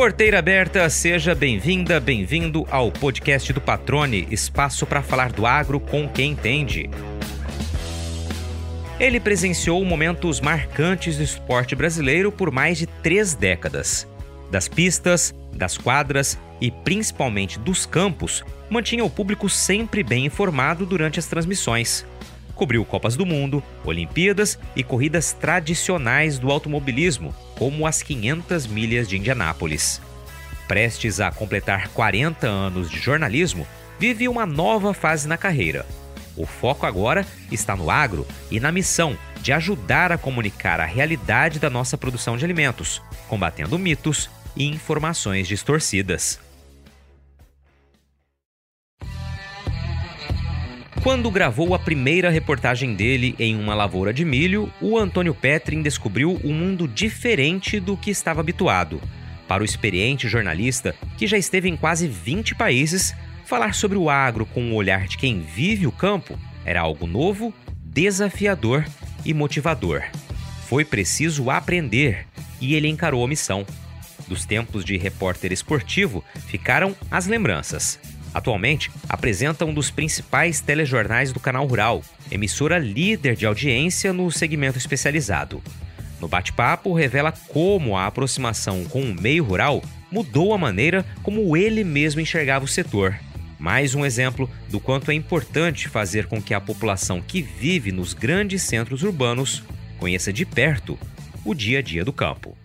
Porteira aberta, seja bem-vinda, bem-vindo ao podcast do Patrone, espaço para falar do agro com quem entende. Ele presenciou momentos marcantes do esporte brasileiro por mais de três décadas. Das pistas, das quadras e principalmente dos campos, mantinha o público sempre bem informado durante as transmissões. Cobriu Copas do Mundo, Olimpíadas e corridas tradicionais do automobilismo, como as 500 milhas de Indianápolis. Prestes a completar 40 anos de jornalismo, vive uma nova fase na carreira. O foco agora está no agro e na missão de ajudar a comunicar a realidade da nossa produção de alimentos, combatendo mitos e informações distorcidas. Quando gravou a primeira reportagem dele em uma lavoura de milho, o Antônio Petrin descobriu um mundo diferente do que estava habituado. Para o experiente jornalista, que já esteve em quase 20 países, falar sobre o agro com o olhar de quem vive o campo era algo novo, desafiador e motivador. Foi preciso aprender e ele encarou a missão. Dos tempos de repórter esportivo ficaram as lembranças. Atualmente, apresenta um dos principais telejornais do Canal Rural, emissora líder de audiência no segmento especializado. No bate-papo, revela como a aproximação com o meio rural mudou a maneira como ele mesmo enxergava o setor. Mais um exemplo do quanto é importante fazer com que a população que vive nos grandes centros urbanos conheça de perto o dia a dia do campo.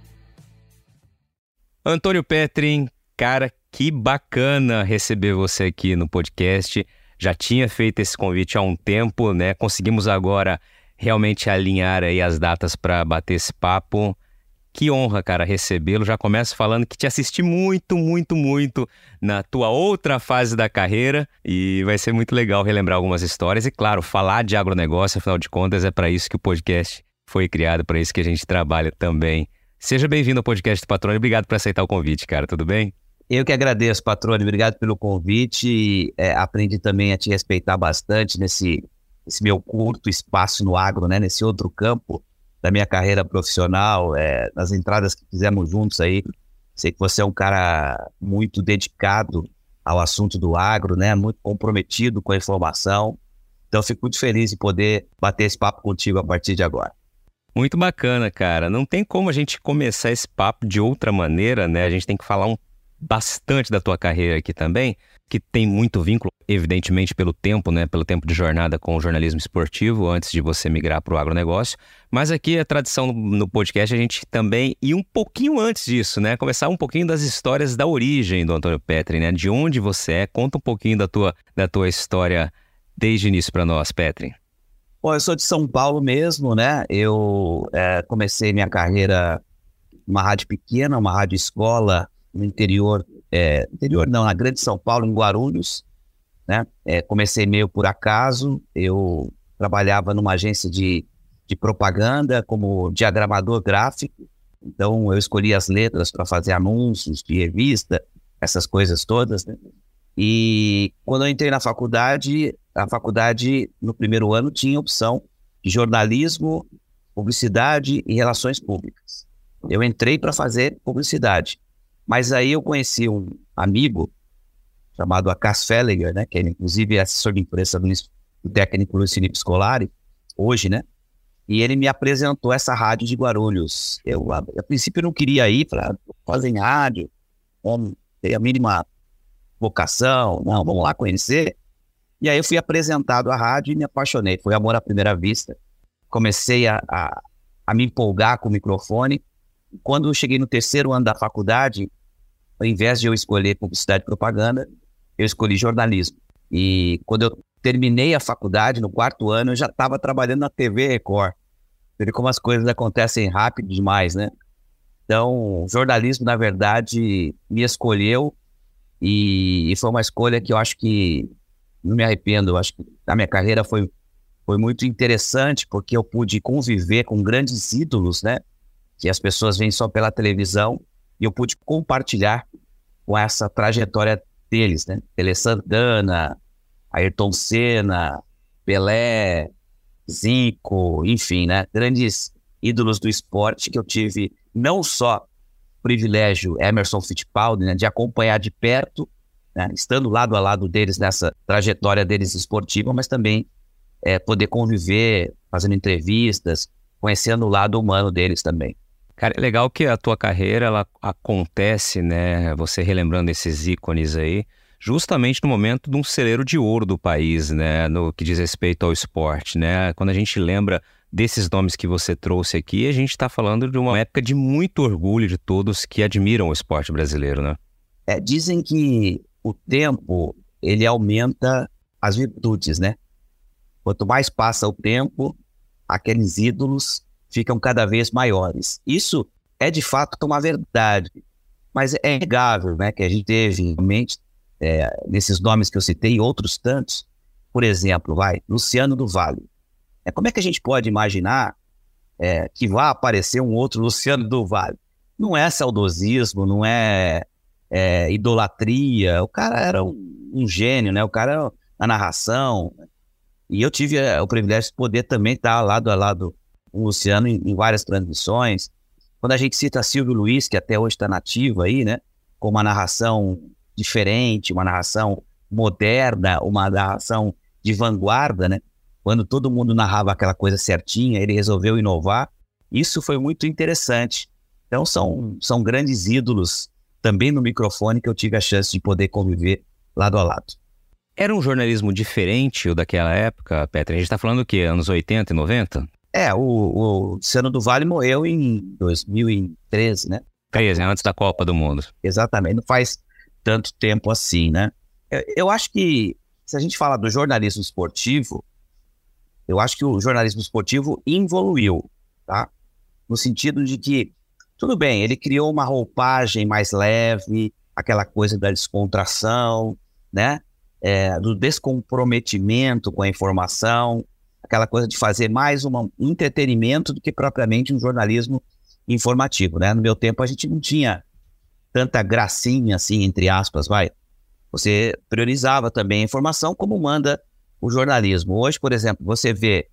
Antônio Petrin, cara, que bacana receber você aqui no podcast. Já tinha feito esse convite há um tempo, né? Conseguimos agora realmente alinhar aí as datas para bater esse papo. Que honra, cara, recebê-lo. Já começo falando que te assisti muito, muito, muito na tua outra fase da carreira e vai ser muito legal relembrar algumas histórias e, claro, falar de agronegócio, afinal de contas, é para isso que o podcast foi criado, para isso que a gente trabalha também. Seja bem-vindo ao podcast do Patrônio. Obrigado por aceitar o convite, cara. Tudo bem? Eu que agradeço, patrônio. Obrigado pelo convite. É, aprendi também a te respeitar bastante nesse, nesse meu curto espaço no agro, né? Nesse outro campo da minha carreira profissional, é, nas entradas que fizemos juntos aí. Sei que você é um cara muito dedicado ao assunto do agro, né? Muito comprometido com a informação. Então, fico muito feliz em poder bater esse papo contigo a partir de agora. Muito bacana, cara. Não tem como a gente começar esse papo de outra maneira, né? A gente tem que falar um bastante da tua carreira aqui também, que tem muito vínculo, evidentemente, pelo tempo, né? Pelo tempo de jornada com o jornalismo esportivo, antes de você migrar para o agronegócio. Mas aqui a tradição no podcast a gente também ir um pouquinho antes disso, né? Começar um pouquinho das histórias da origem do Antônio Petri, né? De onde você é. Conta um pouquinho da tua, da tua história desde o início para nós, Petri. Bom, eu sou de São Paulo mesmo, né? Eu é, comecei minha carreira numa rádio pequena, uma rádio escola no interior, é, interior não, na Grande São Paulo, em Guarulhos, né? É, comecei meio por acaso, eu trabalhava numa agência de, de propaganda como diagramador gráfico, então eu escolhi as letras para fazer anúncios de revista, essas coisas todas, né? E quando eu entrei na faculdade, a faculdade no primeiro ano tinha opção de jornalismo, publicidade e relações públicas. Eu entrei para fazer publicidade. Mas aí eu conheci um amigo chamado Acas Felliger, né, que é inclusive assessor de imprensa do, do técnico Luiz Felipe Scolari, hoje, né? E ele me apresentou essa rádio de Guarulhos. Eu, a, a princípio, não queria ir, falei, ah, fazem rádio, não tem a mínima vocação, não, vamos lá conhecer. E aí eu fui apresentado à rádio e me apaixonei. Foi amor à primeira vista. Comecei a, a, a me empolgar com o microfone quando eu cheguei no terceiro ano da faculdade, ao invés de eu escolher publicidade e propaganda, eu escolhi jornalismo. E quando eu terminei a faculdade, no quarto ano, eu já estava trabalhando na TV Record. Você como as coisas acontecem rápido demais, né? Então, jornalismo, na verdade, me escolheu e, e, foi uma escolha que eu acho que não me arrependo. Eu acho que a minha carreira foi, foi muito interessante porque eu pude conviver com grandes ídolos, né? que as pessoas veem só pela televisão, e eu pude compartilhar com essa trajetória deles, né? Tele Santana, Ayrton Senna, Pelé, Zico, enfim, né? Grandes ídolos do esporte que eu tive não só privilégio Emerson Fittipaldi, né, de acompanhar de perto, né, estando lado a lado deles nessa trajetória deles esportiva, mas também é, poder conviver, fazendo entrevistas, conhecendo o lado humano deles também. Cara, é legal que a tua carreira ela acontece, né? Você relembrando esses ícones aí, justamente no momento de um celeiro de ouro do país, né? No que diz respeito ao esporte, né? Quando a gente lembra desses nomes que você trouxe aqui, a gente está falando de uma época de muito orgulho de todos que admiram o esporte brasileiro, né? É, dizem que o tempo ele aumenta as virtudes, né? Quanto mais passa o tempo, aqueles ídolos ficam cada vez maiores. Isso é de fato uma verdade, mas é inegável, né? Que a gente teve realmente é, nesses nomes que eu citei, outros tantos. Por exemplo, vai Luciano do Vale é, como é que a gente pode imaginar é, que vai aparecer um outro Luciano do Vale? Não é saudosismo, não é, é idolatria. O cara era um, um, gênio, né? O cara na narração. E eu tive é, o privilégio de poder também estar lado a lado o Luciano em, em várias transmissões. Quando a gente cita Silvio Luiz, que até hoje está nativo aí, né? Com uma narração diferente, uma narração moderna, uma narração de vanguarda, né? quando todo mundo narrava aquela coisa certinha, ele resolveu inovar. Isso foi muito interessante. Então são, são grandes ídolos também no microfone que eu tive a chance de poder conviver lado a lado. Era um jornalismo diferente o daquela época, Petra? A gente está falando o quê? Anos 80 e 90? É, o, o Luciano do Vale morreu em 2013, né? 13, antes da Copa do Mundo. Exatamente, não faz tanto tempo assim, né? Eu, eu acho que se a gente fala do jornalismo esportivo, eu acho que o jornalismo esportivo evoluiu, tá? No sentido de que, tudo bem, ele criou uma roupagem mais leve, aquela coisa da descontração, né? É, do descomprometimento com a informação, aquela coisa de fazer mais um entretenimento do que propriamente um jornalismo informativo, né? No meu tempo a gente não tinha tanta gracinha assim, entre aspas, vai. Você priorizava também a informação como manda o jornalismo. Hoje, por exemplo, você vê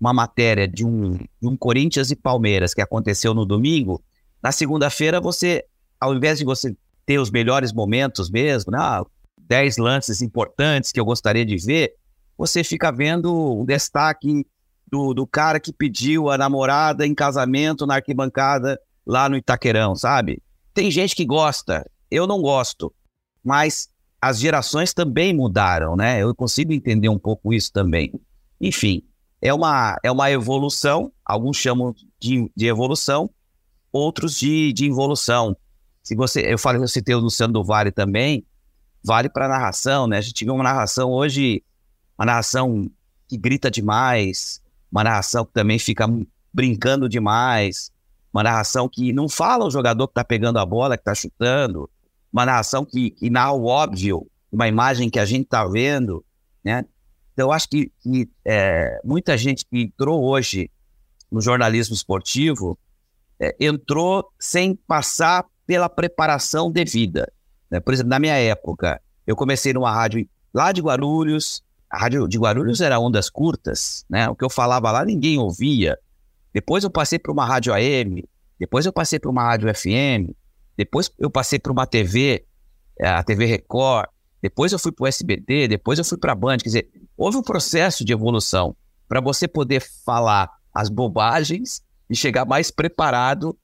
uma matéria de um, de um Corinthians e Palmeiras que aconteceu no domingo, na segunda-feira você, ao invés de você ter os melhores momentos mesmo, né, 10 lances importantes que eu gostaria de ver, você fica vendo o destaque do, do cara que pediu a namorada em casamento na arquibancada lá no Itaquerão, sabe? Tem gente que gosta, eu não gosto, mas as gerações também mudaram, né? Eu consigo entender um pouco isso também. Enfim, é uma, é uma evolução, alguns chamam de, de evolução, outros de, de involução. Se você, eu falei, eu citei o Luciano do Vale também, vale para narração, né? A gente vê uma narração hoje, uma narração que grita demais, uma narração que também fica brincando demais, uma narração que não fala o jogador que está pegando a bola, que está chutando, uma narração que, que narra o óbvio, uma imagem que a gente está vendo, né? Então, eu acho que, que é, muita gente que entrou hoje no jornalismo esportivo é, entrou sem passar pela preparação devida. Né? Por exemplo, na minha época, eu comecei numa rádio lá de Guarulhos, a rádio de Guarulhos era ondas curtas, né? O que eu falava lá ninguém ouvia. Depois eu passei para uma rádio AM, depois eu passei para uma rádio FM, depois eu passei para uma TV, é, a TV Record, depois eu fui para o SBT, depois eu fui para a Band. Quer dizer, houve um processo de evolução para você poder falar as bobagens e chegar mais preparado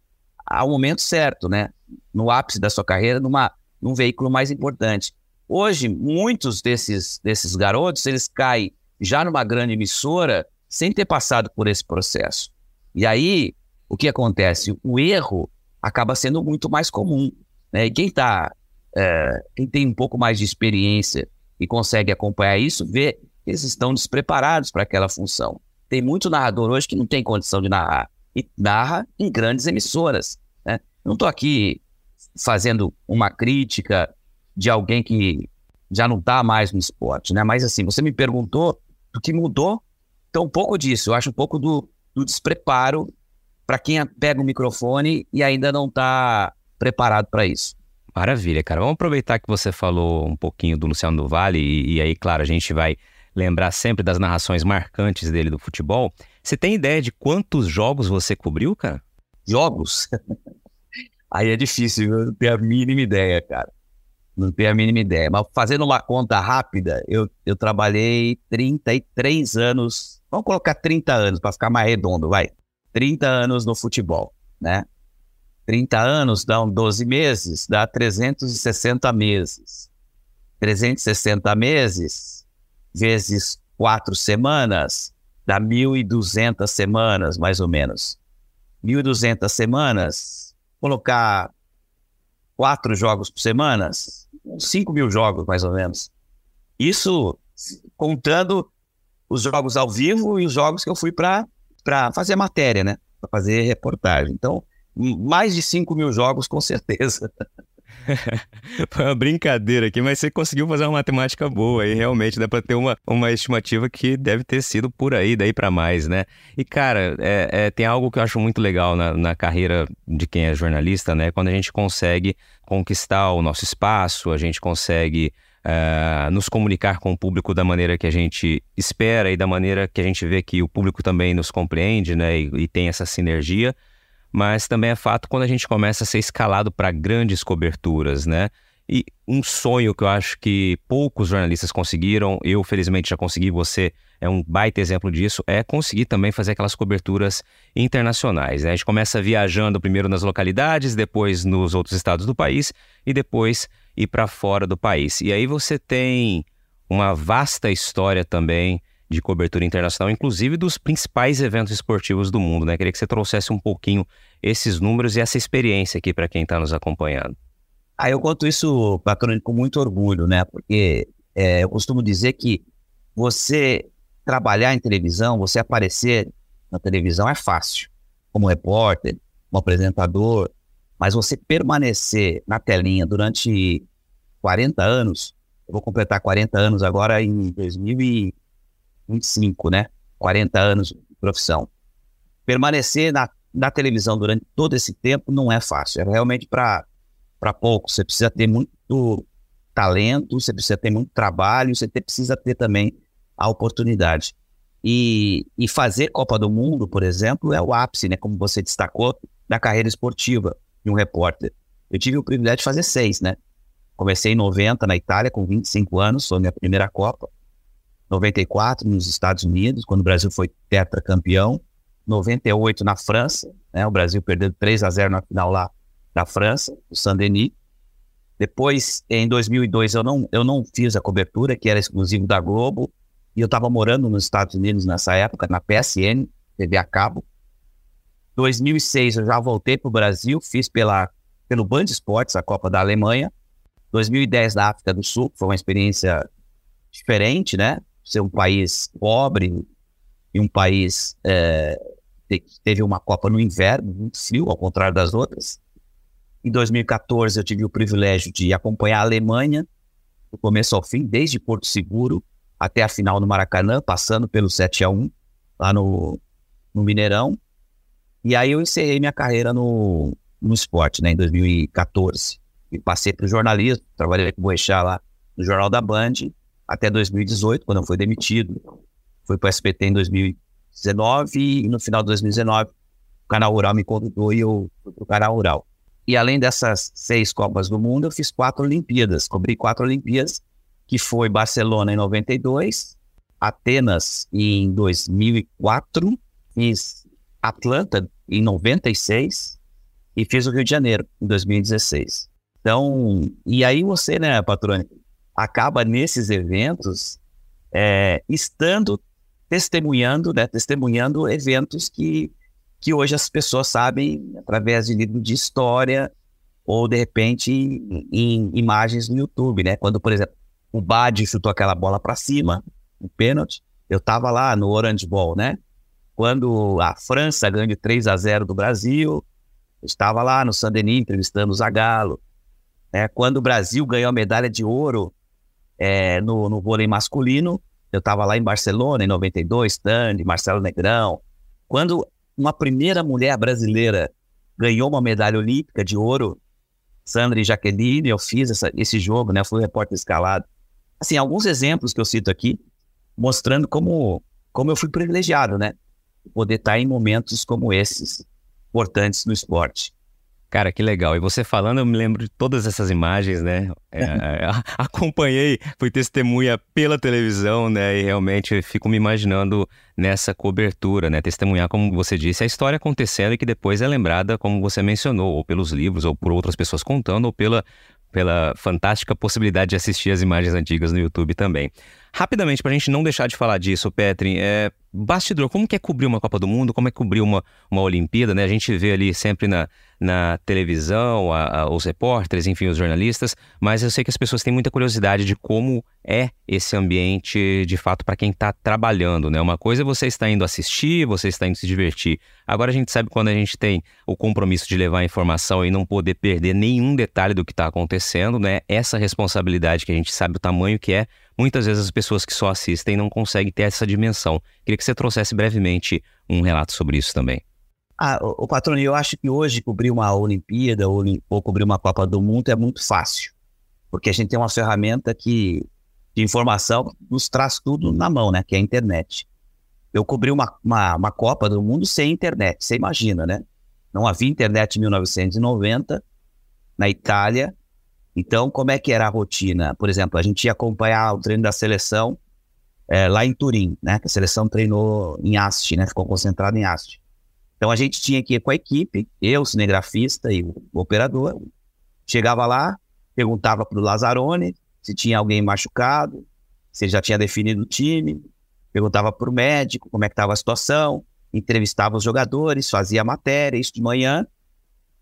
ao momento certo, né? No ápice da sua carreira, numa, num veículo mais importante. Hoje, muitos desses, desses garotos, eles caem já numa grande emissora sem ter passado por esse processo. E aí, o que acontece? O erro acaba sendo muito mais comum. Né? E quem tá, é, quem tem um pouco mais de experiência e consegue acompanhar isso, vê que eles estão despreparados para aquela função. Tem muito narrador hoje que não tem condição de narrar e narra em grandes emissoras. Né? Não estou aqui fazendo uma crítica de alguém que já não está mais no esporte, né? Mas assim, você me perguntou do que mudou, então um pouco disso. Eu acho um pouco do, do despreparo para quem pega o microfone e ainda não está preparado para isso. Maravilha, cara. Vamos aproveitar que você falou um pouquinho do Luciano do Vale e, e aí, claro, a gente vai lembrar sempre das narrações marcantes dele do futebol. Você tem ideia de quantos jogos você cobriu, cara? Jogos? Aí é difícil, eu não tenho a mínima ideia, cara. Não tenho a mínima ideia. Mas fazendo uma conta rápida, eu, eu trabalhei 33 anos, vamos colocar 30 anos para ficar mais redondo, vai. 30 anos no futebol, né? 30 anos dão 12 meses, dá 360 meses. 360 meses vezes 4 semanas dá 1.200 semanas, mais ou menos. 1.200 semanas, colocar quatro jogos por semana, 5 mil jogos, mais ou menos. Isso contando os jogos ao vivo e os jogos que eu fui para fazer matéria, né? Para fazer reportagem. Então, mais de 5 mil jogos, com certeza. Foi uma brincadeira aqui, mas você conseguiu fazer uma matemática boa e realmente dá para ter uma, uma estimativa que deve ter sido por aí, daí para mais, né? E cara, é, é, tem algo que eu acho muito legal na, na carreira de quem é jornalista, né? Quando a gente consegue conquistar o nosso espaço, a gente consegue Uh, nos comunicar com o público da maneira que a gente espera e da maneira que a gente vê que o público também nos compreende, né? E, e tem essa sinergia mas também é fato quando a gente começa a ser escalado para grandes coberturas, né? E um sonho que eu acho que poucos jornalistas conseguiram, eu felizmente já consegui, você é um baita exemplo disso, é conseguir também fazer aquelas coberturas internacionais. Né? A gente começa viajando primeiro nas localidades, depois nos outros estados do país e depois ir para fora do país. E aí você tem uma vasta história também de cobertura internacional, inclusive dos principais eventos esportivos do mundo, né? Queria que você trouxesse um pouquinho esses números e essa experiência aqui para quem está nos acompanhando. Ah, eu conto isso, Patrônio, com muito orgulho, né? Porque é, eu costumo dizer que você trabalhar em televisão, você aparecer na televisão é fácil, como repórter, como apresentador, mas você permanecer na telinha durante 40 anos, eu vou completar 40 anos agora em 2000 25, né? 40 anos de profissão. Permanecer na, na televisão durante todo esse tempo não é fácil. É realmente para pouco. Você precisa ter muito talento, você precisa ter muito trabalho, você precisa ter também a oportunidade. E, e fazer Copa do Mundo, por exemplo, é o ápice, né? Como você destacou, da carreira esportiva de um repórter. Eu tive o privilégio de fazer seis, né? Comecei em 90 na Itália, com 25 anos, foi minha primeira Copa. 94 nos Estados Unidos, quando o Brasil foi tetracampeão, 98 na França, né, o Brasil perdeu 3 a 0 na final lá da França, o Saint-Denis. Depois, em 2002, eu não, eu não fiz a cobertura, que era exclusivo da Globo, e eu estava morando nos Estados Unidos nessa época, na PSN, TV a cabo. 2006 eu já voltei para o Brasil, fiz pela, pelo Band Esportes a Copa da Alemanha. 2010 na África do Sul, foi uma experiência diferente, né? Ser um país pobre e um país é, teve uma Copa no inverno, muito frio, ao contrário das outras. Em 2014, eu tive o privilégio de acompanhar a Alemanha, do começo ao fim, desde Porto Seguro até a final no Maracanã, passando pelo 7 a 1 lá no, no Mineirão. E aí eu encerrei minha carreira no, no esporte, né, em 2014. E passei para o jornalismo, trabalhei com o Boechat lá no Jornal da Band, até 2018, quando eu fui demitido. Fui para o SPT em 2019 e no final de 2019 o Canal Rural me convidou e eu fui para o Canal Rural. E além dessas seis Copas do Mundo, eu fiz quatro Olimpíadas. Cobri quatro Olimpíadas, que foi Barcelona em 92, Atenas em 2004, fiz Atlanta em 96 e fiz o Rio de Janeiro em 2016. Então, e aí você, né, Patrônio, acaba nesses eventos é, estando testemunhando, né, testemunhando eventos que, que hoje as pessoas sabem através de livro de história ou de repente em, em imagens no YouTube, né? Quando, por exemplo, o Badi chutou aquela bola para cima, um pênalti, eu estava lá no Orange Bowl, né? Quando a França ganhou 3 a 0 do Brasil, eu estava lá no Saint-Denis entrevistando o Zagallo. Né? Quando o Brasil ganhou a medalha de ouro é, no, no vôlei masculino. Eu estava lá em Barcelona, em 92, Tandy, Marcelo Negrão. Quando uma primeira mulher brasileira ganhou uma medalha olímpica de ouro, Sandra e Jaqueline, eu fiz essa, esse jogo, né? Fui repórter escalado. Assim, alguns exemplos que eu cito aqui, mostrando como, como eu fui privilegiado, né? Poder estar em momentos como esses, importantes no esporte. Cara, que legal. E você falando, eu me lembro de todas essas imagens, né? É, é acompanhei, fui testemunha pela televisão, né? E realmente fico me imaginando nessa cobertura, né? Testemunhar, como você disse, a história acontecendo e que depois é lembrada, como você mencionou, ou pelos livros, ou por outras pessoas contando, ou pela, pela fantástica possibilidade de assistir as imagens antigas no YouTube também. Rapidamente, para a gente não deixar de falar disso, Petri, é, bastidor, como que é cobrir uma Copa do Mundo, como é cobrir uma, uma Olimpíada, né? A gente vê ali sempre na, na televisão, a, a, os repórteres, enfim, os jornalistas, mas eu sei que as pessoas têm muita curiosidade de como é esse ambiente, de fato, para quem está trabalhando, né? Uma coisa é você estar indo assistir, você está indo se divertir. Agora a gente sabe quando a gente tem o compromisso de levar a informação e não poder perder nenhum detalhe do que está acontecendo, né? Essa responsabilidade que a gente sabe o tamanho que é, muitas vezes as pessoas que só assistem não conseguem ter essa dimensão. Queria que você trouxesse brevemente um relato sobre isso também. Ah, o, o patrão, eu acho que hoje cobrir uma Olimpíada ou, ou cobrir uma Copa do Mundo é muito fácil, porque a gente tem uma ferramenta que de informação nos traz tudo na mão, né? Que é a internet. Eu cobri uma, uma, uma Copa do Mundo sem internet, você imagina, né? Não havia internet em 1990 na Itália. Então, como é que era a rotina? Por exemplo, a gente ia acompanhar o treino da seleção é, lá em Turim, né? A seleção treinou em Asti, né? Ficou concentrada em Asti. Então a gente tinha que ir com a equipe, eu, cinegrafista e o operador. Chegava lá, perguntava para o Lazzaroni se tinha alguém machucado, se ele já tinha definido o time, perguntava para o médico como é que estava a situação, entrevistava os jogadores, fazia matéria, isso de manhã,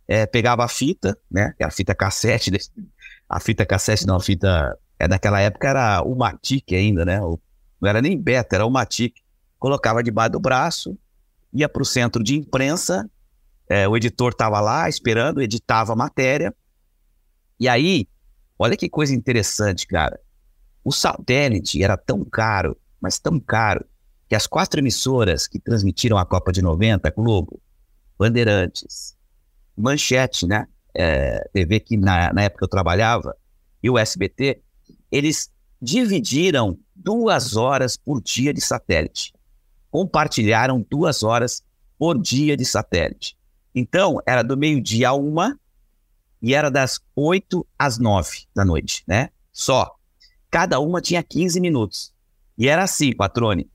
é, pegava a fita, né, era a fita cassete, a fita cassete não, a fita, é, naquela época era o Matic ainda, né, não era nem beta, era o Matic, colocava debaixo do braço, ia para o centro de imprensa, é, o editor estava lá esperando, editava a matéria. E aí, olha que coisa interessante, cara. O satélite era tão caro, mas tão caro, que as quatro emissoras que transmitiram a Copa de 90, Globo, Bandeirantes, Manchete, né? É, TV que na, na época eu trabalhava, e o SBT, eles dividiram duas horas por dia de satélite compartilharam duas horas por dia de satélite. Então, era do meio-dia a uma e era das oito às nove da noite, né? Só. Cada uma tinha 15 minutos. E era assim, patrone.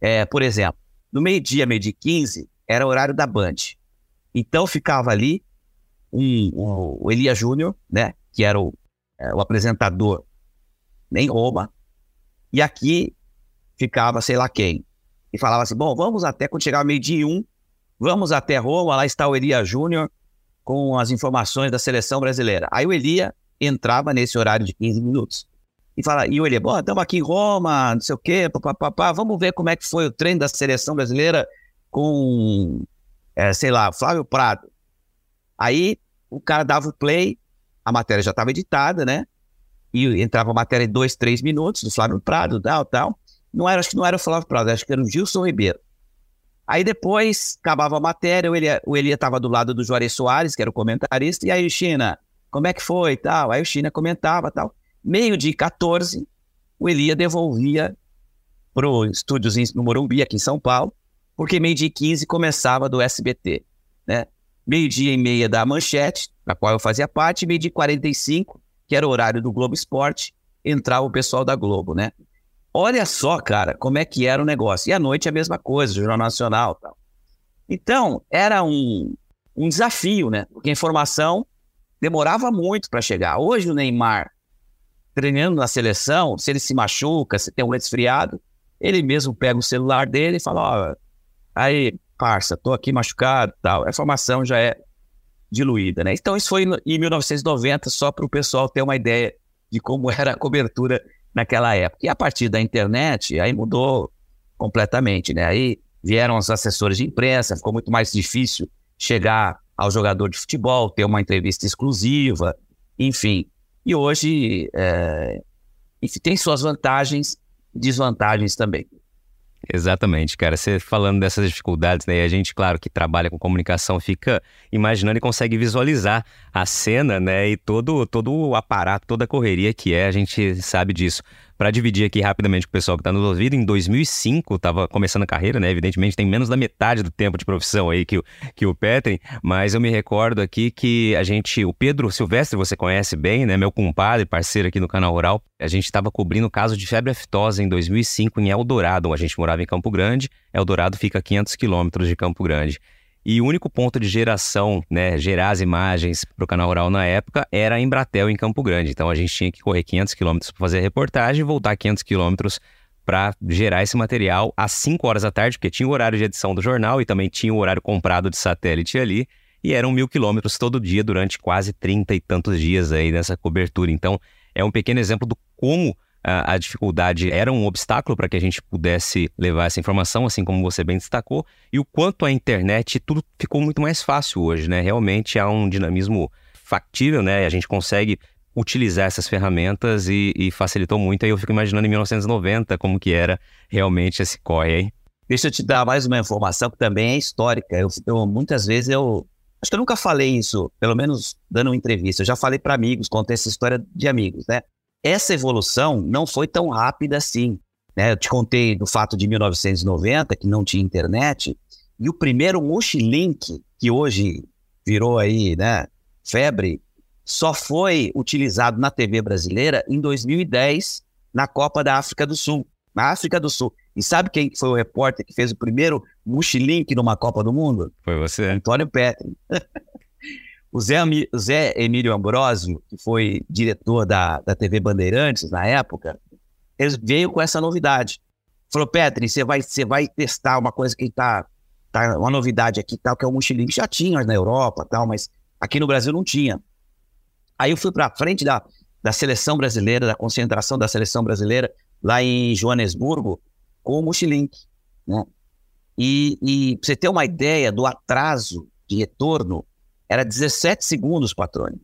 É, por exemplo, no meio-dia, meio-dia 15, era o horário da Band. Então ficava ali um, um, o Elia Júnior, né? Que era o, é, o apresentador em Roma. E aqui ficava sei lá quem e falava assim: bom, vamos até quando chegar meio-dia um, vamos até Roma, lá está o Elia Júnior com as informações da seleção brasileira. Aí o Elia entrava nesse horário de 15 minutos. E fala, e o Elia, bom, estamos aqui em Roma, não sei o quê, vamos ver como é que foi o treino da seleção brasileira com, é, sei lá, Flávio Prado. Aí o cara dava o play, a matéria já estava editada, né? E entrava a matéria em dois, três minutos do Flávio Prado, tal, tal. Não era, acho que não era o Flávio Prado, acho que era o Gilson Ribeiro. Aí depois acabava a matéria, o Elia, o Elia tava do lado do Juarez Soares, que era o comentarista, e aí, China, como é que foi tal? Aí o China comentava tal. Meio de 14, o Elia devolvia pro estúdios no Morumbi, aqui em São Paulo, porque meio dia 15 começava do SBT, né? Meio dia e meia da Manchete, da qual eu fazia parte, meio dia 45, que era o horário do Globo Esporte, entrava o pessoal da Globo, né? Olha só, cara, como é que era o negócio. E à noite a mesma coisa, Jornal Nacional tal. Então, era um, um desafio, né? Porque a informação demorava muito para chegar. Hoje o Neymar, treinando na seleção, se ele se machuca, se tem um resfriado, ele mesmo pega o celular dele e fala, ó, oh, aí, parça, tô aqui machucado tal. A informação já é diluída, né? Então isso foi em 1990, só para o pessoal ter uma ideia de como era a cobertura naquela época. E a partir da internet, aí mudou completamente, né? Aí vieram os assessores de imprensa, ficou muito mais difícil chegar ao jogador de futebol, ter uma entrevista exclusiva, enfim. E hoje, é, tem suas vantagens desvantagens também. Exatamente, cara. Você falando dessas dificuldades, né? E a gente, claro, que trabalha com comunicação, fica imaginando e consegue visualizar a cena, né? E todo, todo o aparato, toda a correria que é, a gente sabe disso. Para dividir aqui rapidamente com o pessoal que está nos ouvindo, em 2005 estava começando a carreira, né? Evidentemente tem menos da metade do tempo de profissão aí que o, que o Petrin, mas eu me recordo aqui que a gente, o Pedro Silvestre, você conhece bem, né? Meu compadre, parceiro aqui no canal Rural, a gente estava cobrindo o caso de febre aftosa em 2005 em Eldorado, a gente morava em Campo Grande, Eldorado fica a 500 quilômetros de Campo Grande. E o único ponto de geração, né, gerar as imagens para o canal Rural na época era a Embratel em Campo Grande. Então a gente tinha que correr 500 quilômetros para fazer a reportagem e voltar 500 quilômetros para gerar esse material às 5 horas da tarde, porque tinha o horário de edição do jornal e também tinha o horário comprado de satélite ali. E eram mil quilômetros todo dia durante quase 30 e tantos dias aí nessa cobertura. Então é um pequeno exemplo do como a, dificuldade era um obstáculo para que a gente pudesse levar essa informação, assim como você bem destacou, e o quanto a internet, tudo ficou muito mais fácil hoje, né? Realmente há um dinamismo factível, né? A gente consegue utilizar essas ferramentas e, e facilitou muito. Aí eu fico imaginando em 1990 como que era realmente esse corre aí. Deixa eu te dar mais uma informação que também é histórica. Eu, eu, muitas vezes eu acho que eu nunca falei isso, pelo menos dando uma entrevista. Eu já falei para amigos, contei essa história de amigos, né? Essa evolução não foi tão rápida assim. Né? Eu te contei do fato de 1990, que não tinha internet, e o primeiro Mushlink, que hoje virou aí, né, febre, só foi utilizado na TV brasileira em 2010, na Copa da África do Sul. Na África do Sul. E sabe quem foi o repórter que fez o primeiro Mushlink numa Copa do Mundo? Foi você. Antônio Petri. O Zé, Zé Emílio Ambrosio, que foi diretor da, da TV Bandeirantes na época, ele veio com essa novidade. Falou, Petri, você vai, você vai testar uma coisa que está tá uma novidade aqui, tal, que é o mochilinho. Já tinha na Europa, tal, mas aqui no Brasil não tinha. Aí eu fui para frente da, da seleção brasileira, da concentração da seleção brasileira, lá em Joanesburgo, com o Mochilink. Né? E, e pra você ter uma ideia do atraso de retorno, era 17 segundos, patrônio.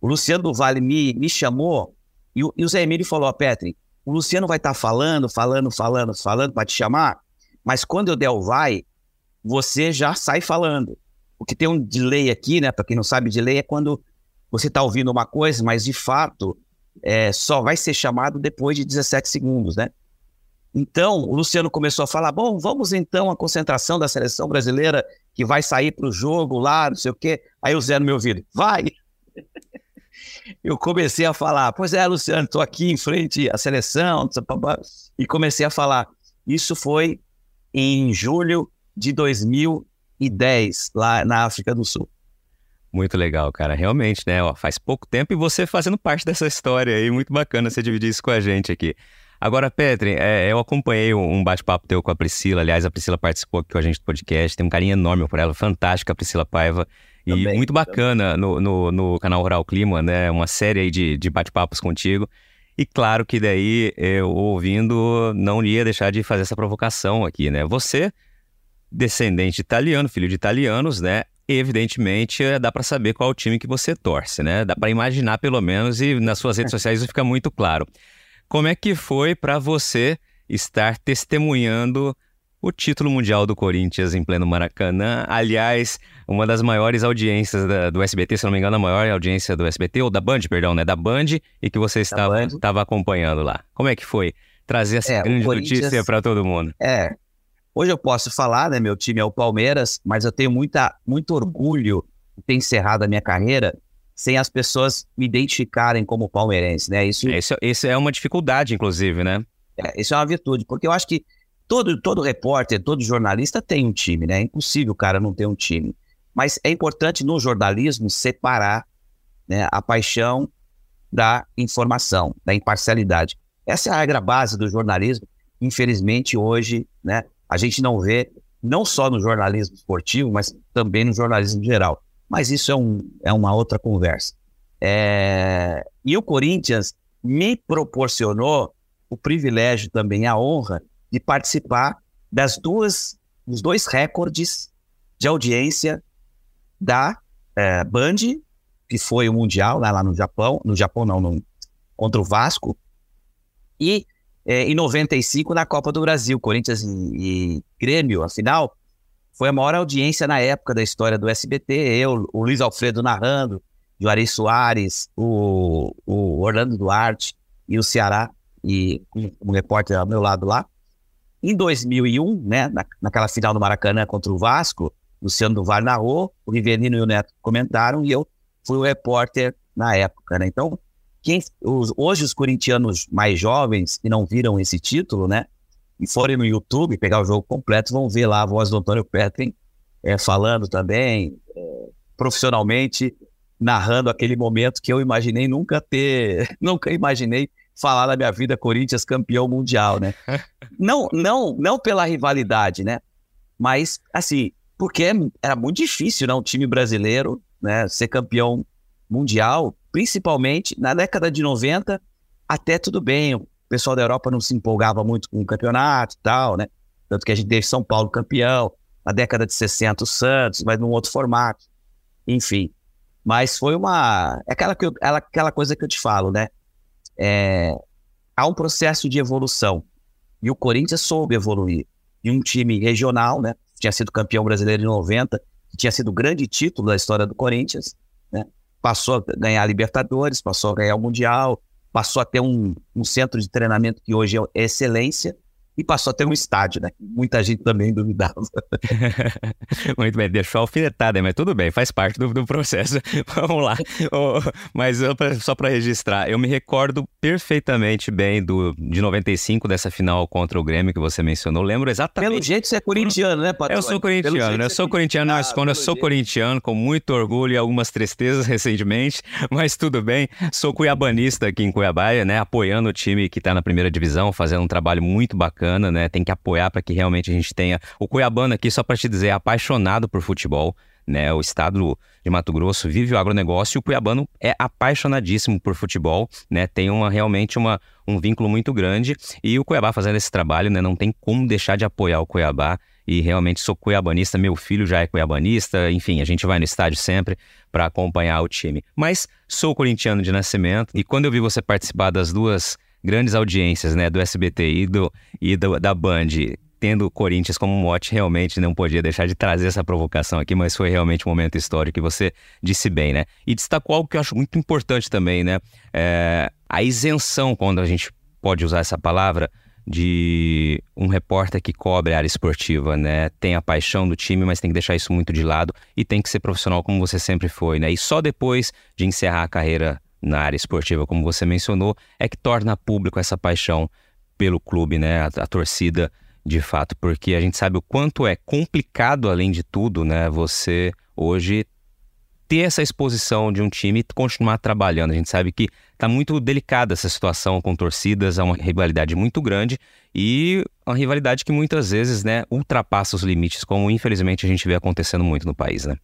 O Luciano do Vale me, me chamou e o, e o Zé Emílio falou: Ó, Petri, o Luciano vai estar tá falando, falando, falando, falando para te chamar, mas quando eu der o vai, você já sai falando. Porque tem um delay aqui, né? Para quem não sabe, delay é quando você está ouvindo uma coisa, mas de fato é, só vai ser chamado depois de 17 segundos, né? Então, o Luciano começou a falar: bom, vamos então à concentração da seleção brasileira que vai sair para o jogo lá, não sei o quê. Aí o Zé no meu ouvido: vai! Eu comecei a falar: pois é, Luciano, estou aqui em frente à seleção, e comecei a falar. Isso foi em julho de 2010, lá na África do Sul. Muito legal, cara. Realmente, né? Ó, faz pouco tempo e você fazendo parte dessa história aí. Muito bacana você dividir isso com a gente aqui. Agora, Petri, é, eu acompanhei um bate-papo teu com a Priscila. Aliás, a Priscila participou aqui com a gente do podcast. Tem um carinho enorme por ela. Fantástica, a Priscila Paiva. E também, muito bacana no, no, no, canal Rural Clima, né? Uma série aí de, de bate-papos contigo. E claro que daí, eu ouvindo, não ia deixar de fazer essa provocação aqui, né? Você, descendente italiano, filho de italianos, né? Evidentemente, dá para saber qual é time que você torce, né? Dá para imaginar pelo menos e nas suas redes sociais isso fica muito claro. Como é que foi para você estar testemunhando o título mundial do Corinthians em pleno Maracanã? Aliás, uma das maiores audiências da, do SBT, se não me engano, a maior audiência do SBT, ou da Band, perdão, né? Da Band, e que você estava, estava acompanhando lá. Como é que foi trazer essa é, grande notícia para todo mundo? É. Hoje eu posso falar, né? Meu time é o Palmeiras, mas eu tenho muita, muito orgulho de ter encerrado a minha carreira sem as pessoas me identificarem como palmeirense, né? Isso, é, isso, isso é uma dificuldade, inclusive, né? É, isso é uma virtude, porque eu acho que todo, todo repórter, todo jornalista tem um time, né? É impossível o cara não ter um time. Mas é importante no jornalismo separar né, a paixão da informação, da imparcialidade. Essa é a regra base do jornalismo. Infelizmente, hoje, né, a gente não vê, não só no jornalismo esportivo, mas também no jornalismo geral. Mas isso é, um, é uma outra conversa. É... E o Corinthians me proporcionou o privilégio também, a honra de participar das duas, dos dois recordes de audiência da é, Band, que foi o Mundial lá, lá no Japão, no Japão não, no, contra o Vasco, e é, em 95 na Copa do Brasil, Corinthians e, e Grêmio, afinal, foi a maior audiência na época da história do SBT. Eu, o Luiz Alfredo narrando, Juarez Soares, o, o Orlando Duarte e o Ceará e um, repórter ao meu lado lá. Em 2001, né, na, naquela final do Maracanã contra o Vasco, Luciano do narrou, o Rivelino e o Neto comentaram e eu fui o repórter na época, né? Então, quem, os, hoje os corintianos mais jovens que não viram esse título, né, e forem no YouTube pegar o jogo completo, vão ver lá a voz do Antônio Petrin é, falando também, é, profissionalmente, narrando aquele momento que eu imaginei nunca ter, nunca imaginei falar na minha vida Corinthians campeão mundial, né? não, não, não pela rivalidade, né? Mas assim, porque era muito difícil, né, um time brasileiro, né, ser campeão mundial, principalmente na década de 90, até tudo bem, o pessoal da Europa não se empolgava muito com o campeonato e tal, né? Tanto que a gente teve São Paulo campeão, na década de 60 o Santos, mas num outro formato. Enfim, mas foi uma. É aquela, que eu, aquela coisa que eu te falo, né? É, há um processo de evolução. E o Corinthians soube evoluir. E um time regional, né? Tinha sido campeão brasileiro em 90, que tinha sido o grande título da história do Corinthians, né? Passou a ganhar a Libertadores, passou a ganhar o Mundial, passou a ter um, um centro de treinamento que hoje é excelência e passou a ter um estádio, né? Muita gente também duvidava. Muito bem, deixou alfinetada, mas tudo bem, faz parte do, do processo. Vamos lá. Oh, mas só para registrar, eu me recordo perfeitamente bem do, de 95, dessa final contra o Grêmio que você mencionou. Lembro exatamente. Pelo jeito você é corintiano, né, Patrônio? Eu sou corintiano, né? Eu sou corintiano, ah, quando eu sou jeito. corintiano, com muito orgulho e algumas tristezas recentemente, mas tudo bem. Sou cuiabanista aqui em Cuiabá, né? Apoiando o time que está na primeira divisão, fazendo um trabalho muito bacana bacana, né? Tem que apoiar para que realmente a gente tenha. O Cuiabano aqui, só para te dizer, é apaixonado por futebol. Né, o estado de Mato Grosso vive o agronegócio e o cuiabano é apaixonadíssimo por futebol, né, tem uma, realmente uma, um vínculo muito grande e o Cuiabá fazendo esse trabalho, né, não tem como deixar de apoiar o Cuiabá e realmente sou cuiabanista, meu filho já é cuiabanista, enfim, a gente vai no estádio sempre para acompanhar o time. Mas sou corintiano de nascimento e quando eu vi você participar das duas grandes audiências, né, do SBT e, do, e do, da Band, tendo o Corinthians como mote, realmente não podia deixar de trazer essa provocação aqui, mas foi realmente um momento histórico que você disse bem, né? E destacou algo que eu acho muito importante também, né? É, a isenção, quando a gente pode usar essa palavra, de um repórter que cobre a área esportiva, né? Tem a paixão do time, mas tem que deixar isso muito de lado e tem que ser profissional como você sempre foi, né? E só depois de encerrar a carreira na área esportiva, como você mencionou, é que torna público essa paixão pelo clube, né? A, a, torcida, de fato, porque a gente sabe o quanto é complicado, além de tudo, né? Você hoje ter essa exposição de um time e continuar trabalhando. A gente sabe que está muito delicada essa situação com torcidas, há uma rivalidade muito grande e uma rivalidade que muitas vezes, né, ultrapassa os limites, como infelizmente a gente vê acontecendo muito no país, né?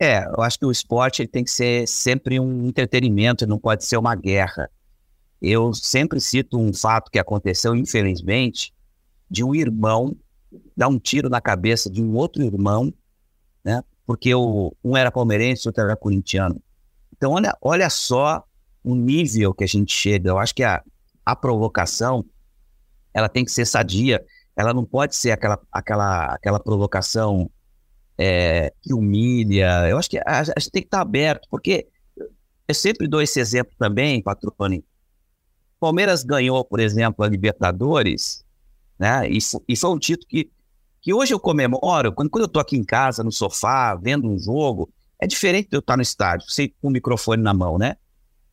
É, eu acho que o esporte tem que ser sempre um entretenimento, não pode ser uma guerra. Eu sempre cito um fato que aconteceu, infelizmente, de um irmão dar um tiro na cabeça de um outro irmão, né? Porque o, um era palmeirense, o outro era corintiano. Então, olha, olha só o nível que a gente chega. Eu acho que a, a provocação ela tem que ser sadia. Ela não pode ser aquela, aquela, aquela provocação é, que humilha. Eu acho que a, a gente tem que estar aberto, porque eu sempre dou esse exemplo também, Patrone. Palmeiras ganhou, por exemplo, a Libertadores, né? E, e foi um título que, que hoje eu comemoro, quando, quando eu estou aqui em casa, no sofá, vendo um jogo, é diferente de eu estar no estádio, sei, com o microfone na mão, né?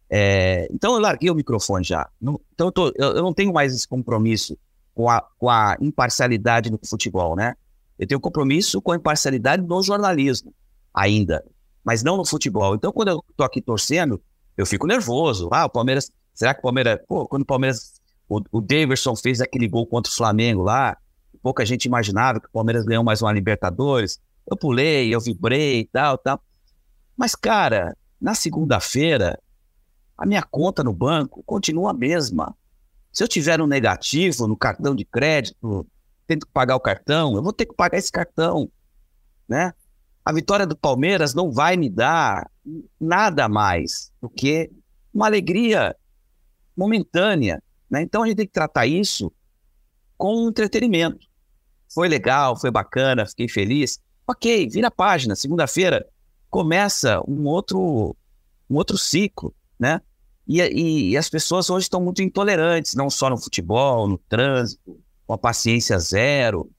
É, então eu larguei o microfone já. Não, então eu, tô, eu, eu, não tenho mais esse compromisso com a, com a imparcialidade no futebol, né? Eu tenho compromisso com a imparcialidade no jornalismo, ainda, mas não no futebol. Então, quando eu tô aqui torcendo, eu fico nervoso. Ah, o Palmeiras. Será que o Palmeiras. Pô, quando o Palmeiras. O, o Davidson fez aquele gol contra o Flamengo lá, pouca gente imaginava que o Palmeiras ganhou mais uma Libertadores. Eu pulei, eu vibrei e tal, tal. Mas, cara, na segunda-feira, a minha conta no banco continua a mesma. Se eu tiver um negativo no cartão de crédito, tendo que pagar o cartão, eu vou ter que pagar esse cartão, né? A vitória do Palmeiras não vai me dar nada mais do que uma alegria momentânea, né? Então a gente tem que tratar isso com entretenimento. Foi legal, foi bacana, fiquei feliz. Ok, vira a página. Segunda-feira começa um outro, um outro ciclo, né? E, e, e as pessoas hoje estão muito intolerantes, não só no futebol, no trânsito, com a paciência zero,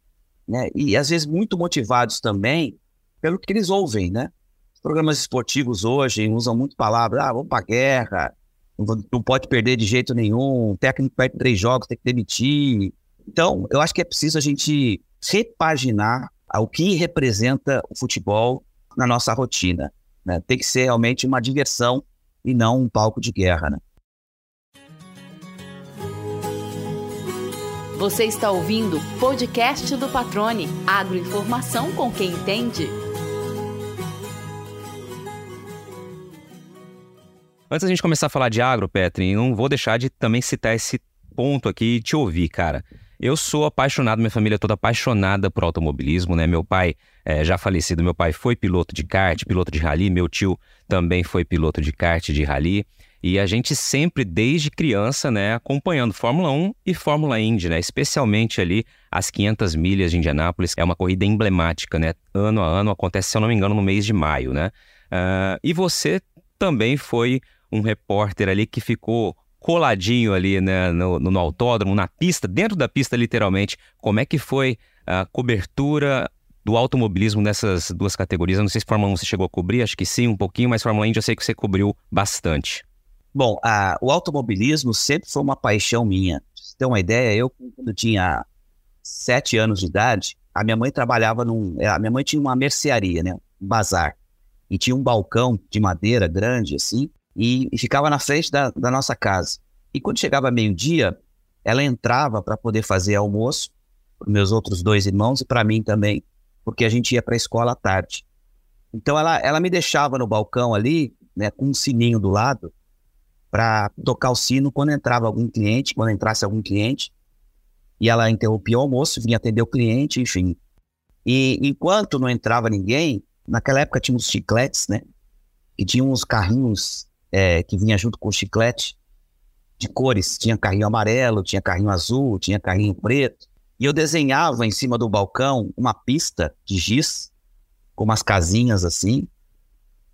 né? E às vezes muito motivados também pelo que eles ouvem, né? Os programas esportivos hoje usam muito palavras, ah, vamos para guerra, não, pode perder de jeito nenhum, o técnico perde três jogos, tem que demitir. Então, eu acho que é preciso a gente repaginar o que representa o futebol na nossa rotina. Né? Tem que ser realmente uma diversão e não um palco de guerra. Né? Você está ouvindo o podcast do Patrone. Agroinformação com quem entende. Antes da gente começar a falar de agro, Petri, não vou deixar de também citar esse ponto aqui e te ouvir, cara. Eu sou apaixonado, minha família é toda apaixonada por automobilismo, né? Meu pai, é, já falecido, meu pai foi piloto de kart, piloto de rally, meu tio também foi piloto de kart, de rally. E a gente sempre, desde criança, né, acompanhando Fórmula 1 e Fórmula Indy, né? Especialmente ali as 500 milhas de Indianápolis. É uma corrida emblemática, né? Ano a ano, acontece, se eu não me engano, no mês de maio, né? Uh, e você também foi um repórter ali que ficou coladinho ali né, no, no, autódromo, na pista, dentro da pista literalmente. Como é que foi a cobertura do automobilismo nessas duas categorias? Eu não sei se Fórmula 1 você chegou a cobrir, acho que sim, um pouquinho, mas Fórmula Indy eu sei que você cobriu bastante. Bom, a, o automobilismo sempre foi uma paixão minha. Pra você ter uma ideia, eu quando tinha sete anos de idade, a minha mãe trabalhava num... É, a minha mãe tinha uma mercearia, né? Um bazar. E tinha um balcão de madeira grande, assim, e, e ficava na frente da, da nossa casa. E quando chegava meio-dia, ela entrava para poder fazer almoço para meus outros dois irmãos e para mim também, porque a gente ia para a escola à tarde. Então ela, ela me deixava no balcão ali, né, com um sininho do lado, para tocar o sino quando entrava algum cliente, quando entrasse algum cliente. E ela interrompia o almoço, vinha atender o cliente, enfim. E enquanto não entrava ninguém, naquela época tinha uns chicletes, né? E tinha uns carrinhos é, que vinha junto com o chiclete de cores. Tinha carrinho amarelo, tinha carrinho azul, tinha carrinho preto. E eu desenhava em cima do balcão uma pista de giz, com umas casinhas assim,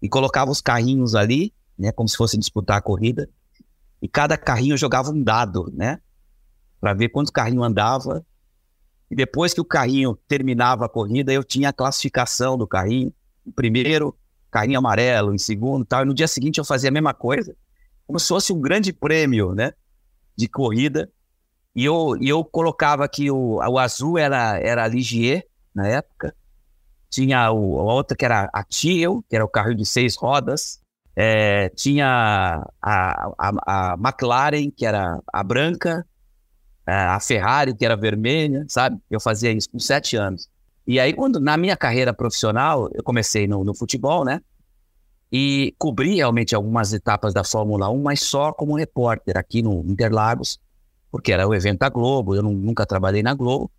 e colocava os carrinhos ali, né, como se fosse disputar a corrida. E cada carrinho jogava um dado, né, para ver quantos carrinhos andava. E depois que o carrinho terminava a corrida, eu tinha a classificação do carrinho. O primeiro, carrinho amarelo, em segundo tal. E no dia seguinte eu fazia a mesma coisa, como se fosse um grande prêmio, né? De corrida. E eu, e eu colocava que o, o azul era, era Ligier, na época. Tinha o, a outra que era a Thiel, que era o carro de seis rodas. É, tinha a, a, a, McLaren, que era a branca. A Ferrari, que era vermelha, sabe? Eu fazia isso com sete anos. E aí, quando na minha carreira profissional, eu comecei no, no futebol, né? E cobri realmente algumas etapas da Fórmula 1, mas só como repórter aqui no Interlagos, porque era o evento da Globo, eu não, nunca trabalhei na Globo.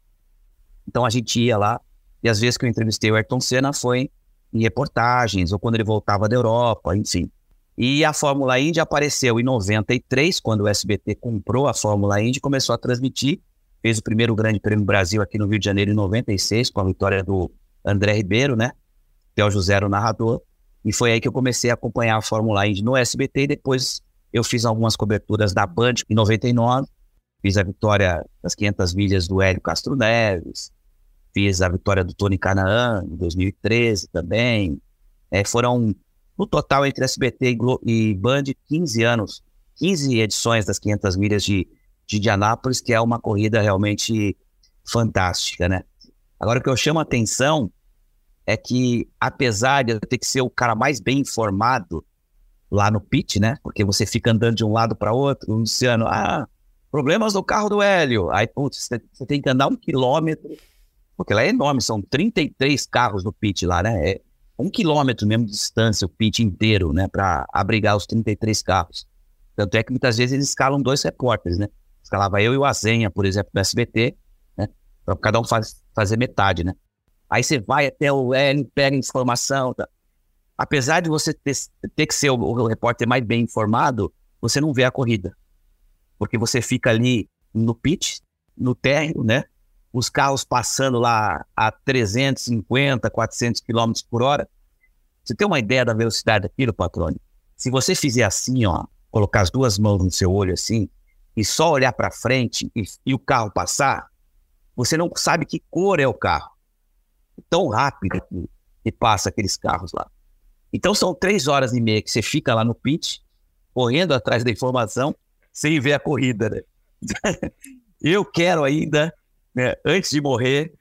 Então a gente ia lá, e às vezes que eu entrevistei o Ayrton Senna foi em reportagens, ou quando ele voltava da Europa, enfim. E a Fórmula Indy apareceu em 93, quando o SBT comprou a Fórmula Indy e começou a transmitir fez o primeiro Grande Prêmio Brasil aqui no Rio de Janeiro em 96, com a vitória do André Ribeiro, né? Theo José era o narrador. E foi aí que eu comecei a acompanhar a Fórmula Indy no SBT e depois eu fiz algumas coberturas da Band em 99. Fiz a vitória das 500 milhas do Hélio Castro Neves. Fiz a vitória do Tony Canaan em 2013 também. É, foram, no total, entre SBT e, Glo e Band, 15 anos, 15 edições das 500 milhas de de Indianápolis, que é uma corrida realmente fantástica, né? Agora, o que eu chamo a atenção é que, apesar de eu ter que ser o cara mais bem informado lá no pit, né? Porque você fica andando de um lado para outro, o Luciano, ah, problemas no carro do Hélio. Aí, putz, você tem que andar um quilômetro, porque lá é enorme, são 33 carros no pit lá, né? É um quilômetro mesmo de distância, o pit inteiro, né? Para abrigar os 33 carros. Tanto é que muitas vezes eles escalam dois repórteres, né? Escalava eu e o Azenha, por exemplo, do SBT, né? Pra cada um faz, fazer metade, né? Aí você vai até o L, pega informação. Tá? Apesar de você ter, ter que ser o, o, repórter mais bem informado, você não vê a corrida. Porque você fica ali no pit, no térreo, né? Os carros passando lá a 350, 400 km por hora. Você tem uma ideia da velocidade daquilo, patrônio? Se você fizer assim, ó, colocar as duas mãos no seu olho assim e só olhar para frente e, e, o carro passar, você não sabe que cor é o carro. Tão rápido que, que passa aqueles carros lá. Então são três horas e meia que você fica lá no pit, correndo atrás da informação, sem ver a corrida, né? Eu quero ainda, né, antes de morrer,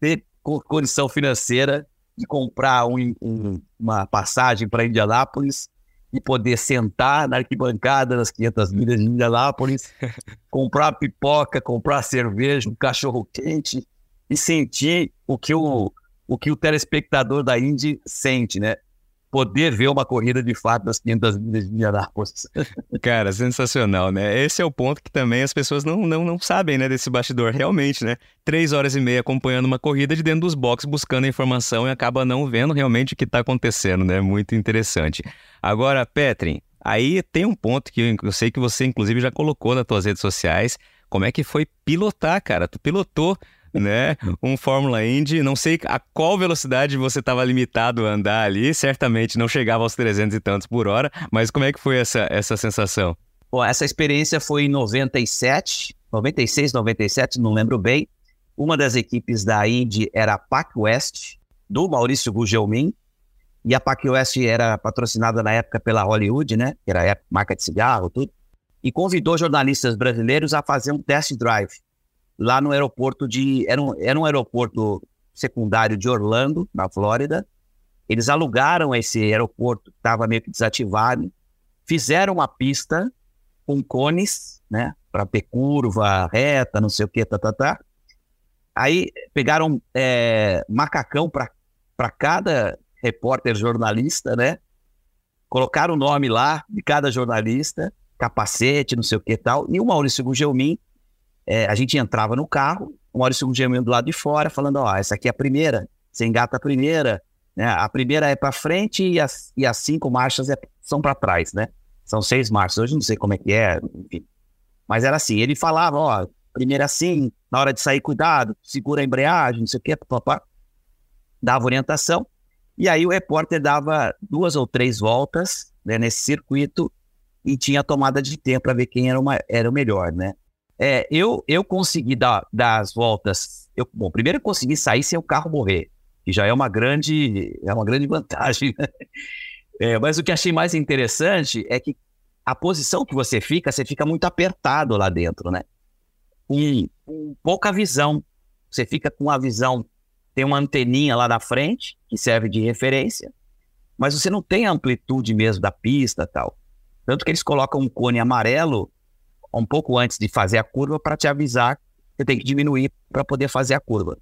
ter condição financeira de comprar um, um, uma passagem para Indianápolis e poder sentar na arquibancada das 500 milhas de Indianápolis, comprar pipoca, comprar cerveja, um cachorro quente e sentir o que o, o que o telespectador da Indy sente, né? Poder ver uma corrida de fato das 500 milhas de Indianápolis. Cara, sensacional, né? Esse é o ponto que também as pessoas não, não, não sabem, né, desse bastidor, realmente, né? Três horas e meia acompanhando uma corrida de dentro dos boxes, buscando a informação e acaba não vendo realmente o que está acontecendo, né? Muito interessante. Agora, Petrin, aí tem um ponto que eu sei que você, inclusive, já colocou nas tuas redes sociais, como é que foi pilotar, cara? Tu pilotou né? Um Fórmula Indy, não sei a qual velocidade você estava limitado a andar ali, certamente não chegava aos 300 e tantos por hora, mas como é que foi essa, essa sensação? Bom, essa experiência foi em 97, 96, 97, não lembro bem. Uma das equipes da Indy era a PAC West, do Maurício Gugelmin, e a PAC West era patrocinada na época pela Hollywood, né? Que era marca de cigarro, tudo. E convidou jornalistas brasileiros a fazer um test drive lá no aeroporto de. Era um, era um aeroporto secundário de Orlando, na Flórida. Eles alugaram esse aeroporto, que estava meio que desativado, fizeram uma pista com cones, né, para ter curva, reta, não sei o que, tá, tá, tá. Aí pegaram é, macacão para cada repórter jornalista, né? Colocaram o nome lá de cada jornalista, capacete, não sei o que tal. E o Maurício Gugelmin é, a gente entrava no carro, o Maurício Gugemian do lado de fora, falando, ó, essa aqui é a primeira, você engata a primeira, né? A primeira é para frente e as, e as cinco marchas é, são para trás, né? São seis marchas, hoje não sei como é que é, enfim. Mas era assim, ele falava, ó, primeira assim, na hora de sair, cuidado, segura a embreagem, não sei o quê, papá. Dava orientação, e aí o repórter dava duas ou três voltas né, nesse circuito e tinha tomada de tempo para ver quem era, uma, era o melhor, né? É, eu, eu consegui dar, dar as voltas. Eu, bom, primeiro eu consegui sair sem o carro morrer, que já é uma grande, é uma grande vantagem. Né? É, mas o que achei mais interessante é que a posição que você fica, você fica muito apertado lá dentro, né? Com, com pouca visão. Você fica com a visão, tem uma anteninha lá na frente, que serve de referência, mas você não tem a amplitude mesmo da pista tal. Tanto que eles colocam um cone amarelo um pouco antes de fazer a curva para te avisar que você tem que diminuir para poder fazer a curva.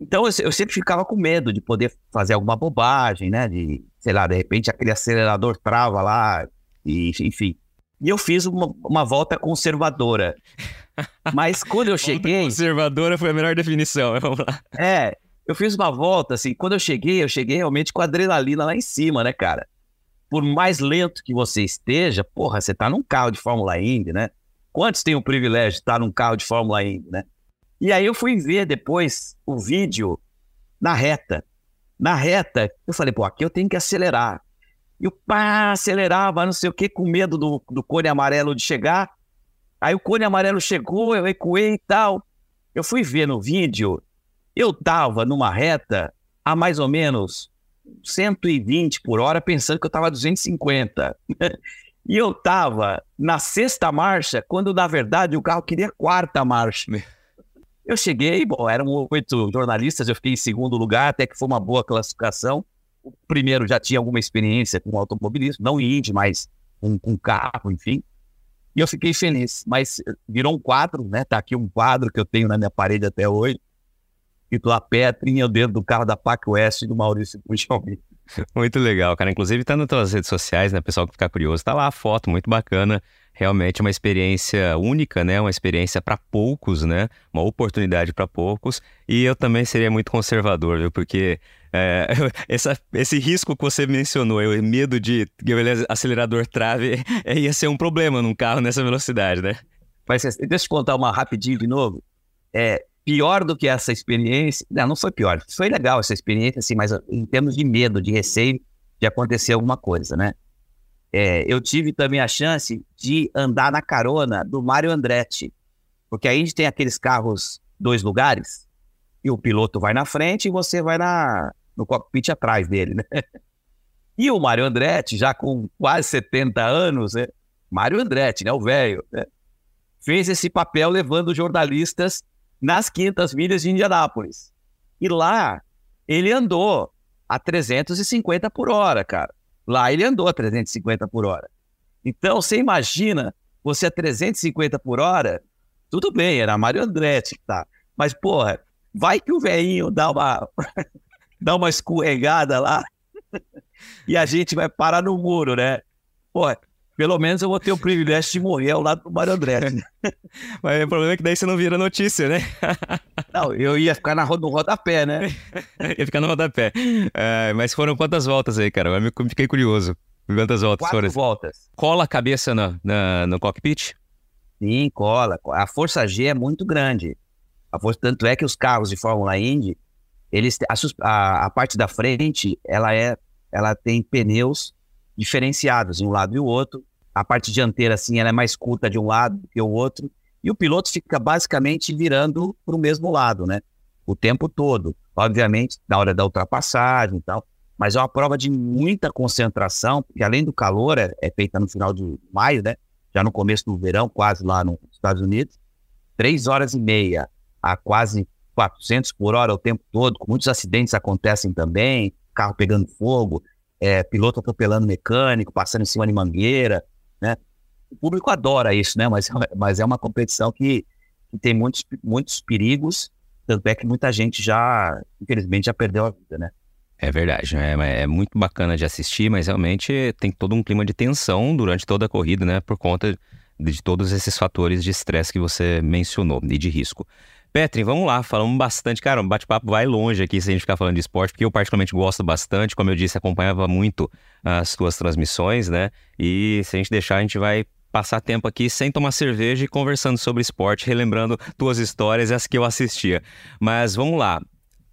Então eu, eu, sempre ficava com medo de poder fazer alguma bobagem, né? De, sei lá, de repente aquele acelerador trava lá, e, enfim. E eu fiz uma, uma volta conservadora. Mas quando eu cheguei. conservadora foi a melhor definição, vamos lá. É, eu fiz uma volta, assim, quando eu cheguei, eu cheguei realmente com a adrenalina lá em cima, né, cara? Por mais lento que você esteja, porra, você tá num carro de Fórmula Indy, né? Quantos têm o privilégio de estar num carro de Fórmula E, né? E aí eu fui ver depois o vídeo na reta. Na reta, eu falei, pô, aqui eu tenho que acelerar. E o pá, acelerava, não sei o que, com medo do, do cone amarelo de chegar. Aí o cone amarelo chegou, eu recuei e tal. Eu fui ver no vídeo, eu tava numa reta a mais ou menos 120 por hora, pensando que eu tava a 250. E eu tava na sexta marcha, quando na verdade o carro queria quarta marcha. Eu cheguei, bom, eram oito jornalistas, eu fiquei em segundo lugar, até que foi uma boa classificação. O primeiro já tinha alguma experiência com automobilismo, não Indy, mas com, com carro, enfim. E eu fiquei feliz, mas virou um quadro, né? Tá aqui um quadro que eu tenho na minha parede até hoje. E tô a pé, trinha dentro do carro da PAC West do Maurício Puxão. Muito legal, cara. Inclusive tá nas tuas redes sociais, né? Pessoal que ficar curioso, tá lá a foto, muito bacana. Realmente uma experiência única, né? Uma experiência para poucos, né? Uma oportunidade para poucos. E eu também seria muito conservador, viu? Porque é, essa, esse risco que você mencionou, o medo de que o acelerador trave, é, ia ser um problema num carro nessa velocidade, né? Mas deixa eu contar uma rapidinho de novo. É, pior do que essa experiência. Não, não foi pior. Foi legal essa experiência, assim, mas em termos de medo, de receio de acontecer alguma coisa, né? é, eu tive também a chance de andar na carona do Mário Andretti, porque aí a gente tem aqueles carros dois lugares, e o piloto vai na frente e você vai na, no cockpit atrás dele, né? E o Mário Andretti, já com quase 70 anos, né? Mário Andretti, né? O velho, né? fez esse papel levando jornalistas nas 500 milhas de Indianápolis. E lá ele andou a 350 por hora, cara. Lá ele andou a 350 por hora. Então, você imagina você a 350 por hora, tudo bem, era Mário Andretti, tá? Mas, porra, vai que o velhinho dá uma, dá uma escorregada lá e a gente vai parar no muro, né? Pô, pelo menos eu vou ter o privilégio de morrer ao lado do Mário Andretti. Mas o problema é que daí você não vira notícia, né? não, eu ia ficar na, no rodapé, né? ia ficar no rodapé. É, mas foram quantas voltas aí, cara? Eu fiquei curioso. Quantas voltas Quatro foram? voltas. Cola a cabeça na, na, no cockpit? Sim, cola. A força G é muito grande. A força, tanto é que os carros de Fórmula Indy, eles, a, a, a parte da frente, ela é, ela tem pneus diferenciados, um lado e o outro. A parte dianteira, assim, ela é mais curta de um lado do que o outro. E o piloto fica basicamente virando para o mesmo lado, né? O tempo todo. Obviamente, na hora da ultrapassagem e tal. Mas é uma prova de muita concentração, porque além do calor, é, é feita no final de maio, né? Já no começo do verão, quase lá nos Estados Unidos. Três horas e meia a quase 400 por hora o tempo todo, muitos acidentes acontecem também, carro pegando fogo, é, piloto atropelando mecânico, passando em cima de mangueira, né? O público adora isso, né? Mas, mas é uma competição que, que tem muitos, muitos perigos, tanto é que muita gente já, infelizmente, já perdeu a vida, né? É verdade, é, é, muito bacana de assistir, mas realmente tem todo um clima de tensão durante toda a corrida, né? Por conta de todos esses fatores de estresse que você mencionou e de risco. Petri, vamos lá, falamos bastante. Cara, o bate-papo vai longe aqui se a gente ficar falando de esporte, porque eu particularmente gosto bastante. Como eu disse, acompanhava muito as tuas transmissões, né? E se a gente deixar, a gente vai passar tempo aqui sem tomar cerveja e conversando sobre esporte, relembrando tuas histórias e as que eu assistia. Mas vamos lá.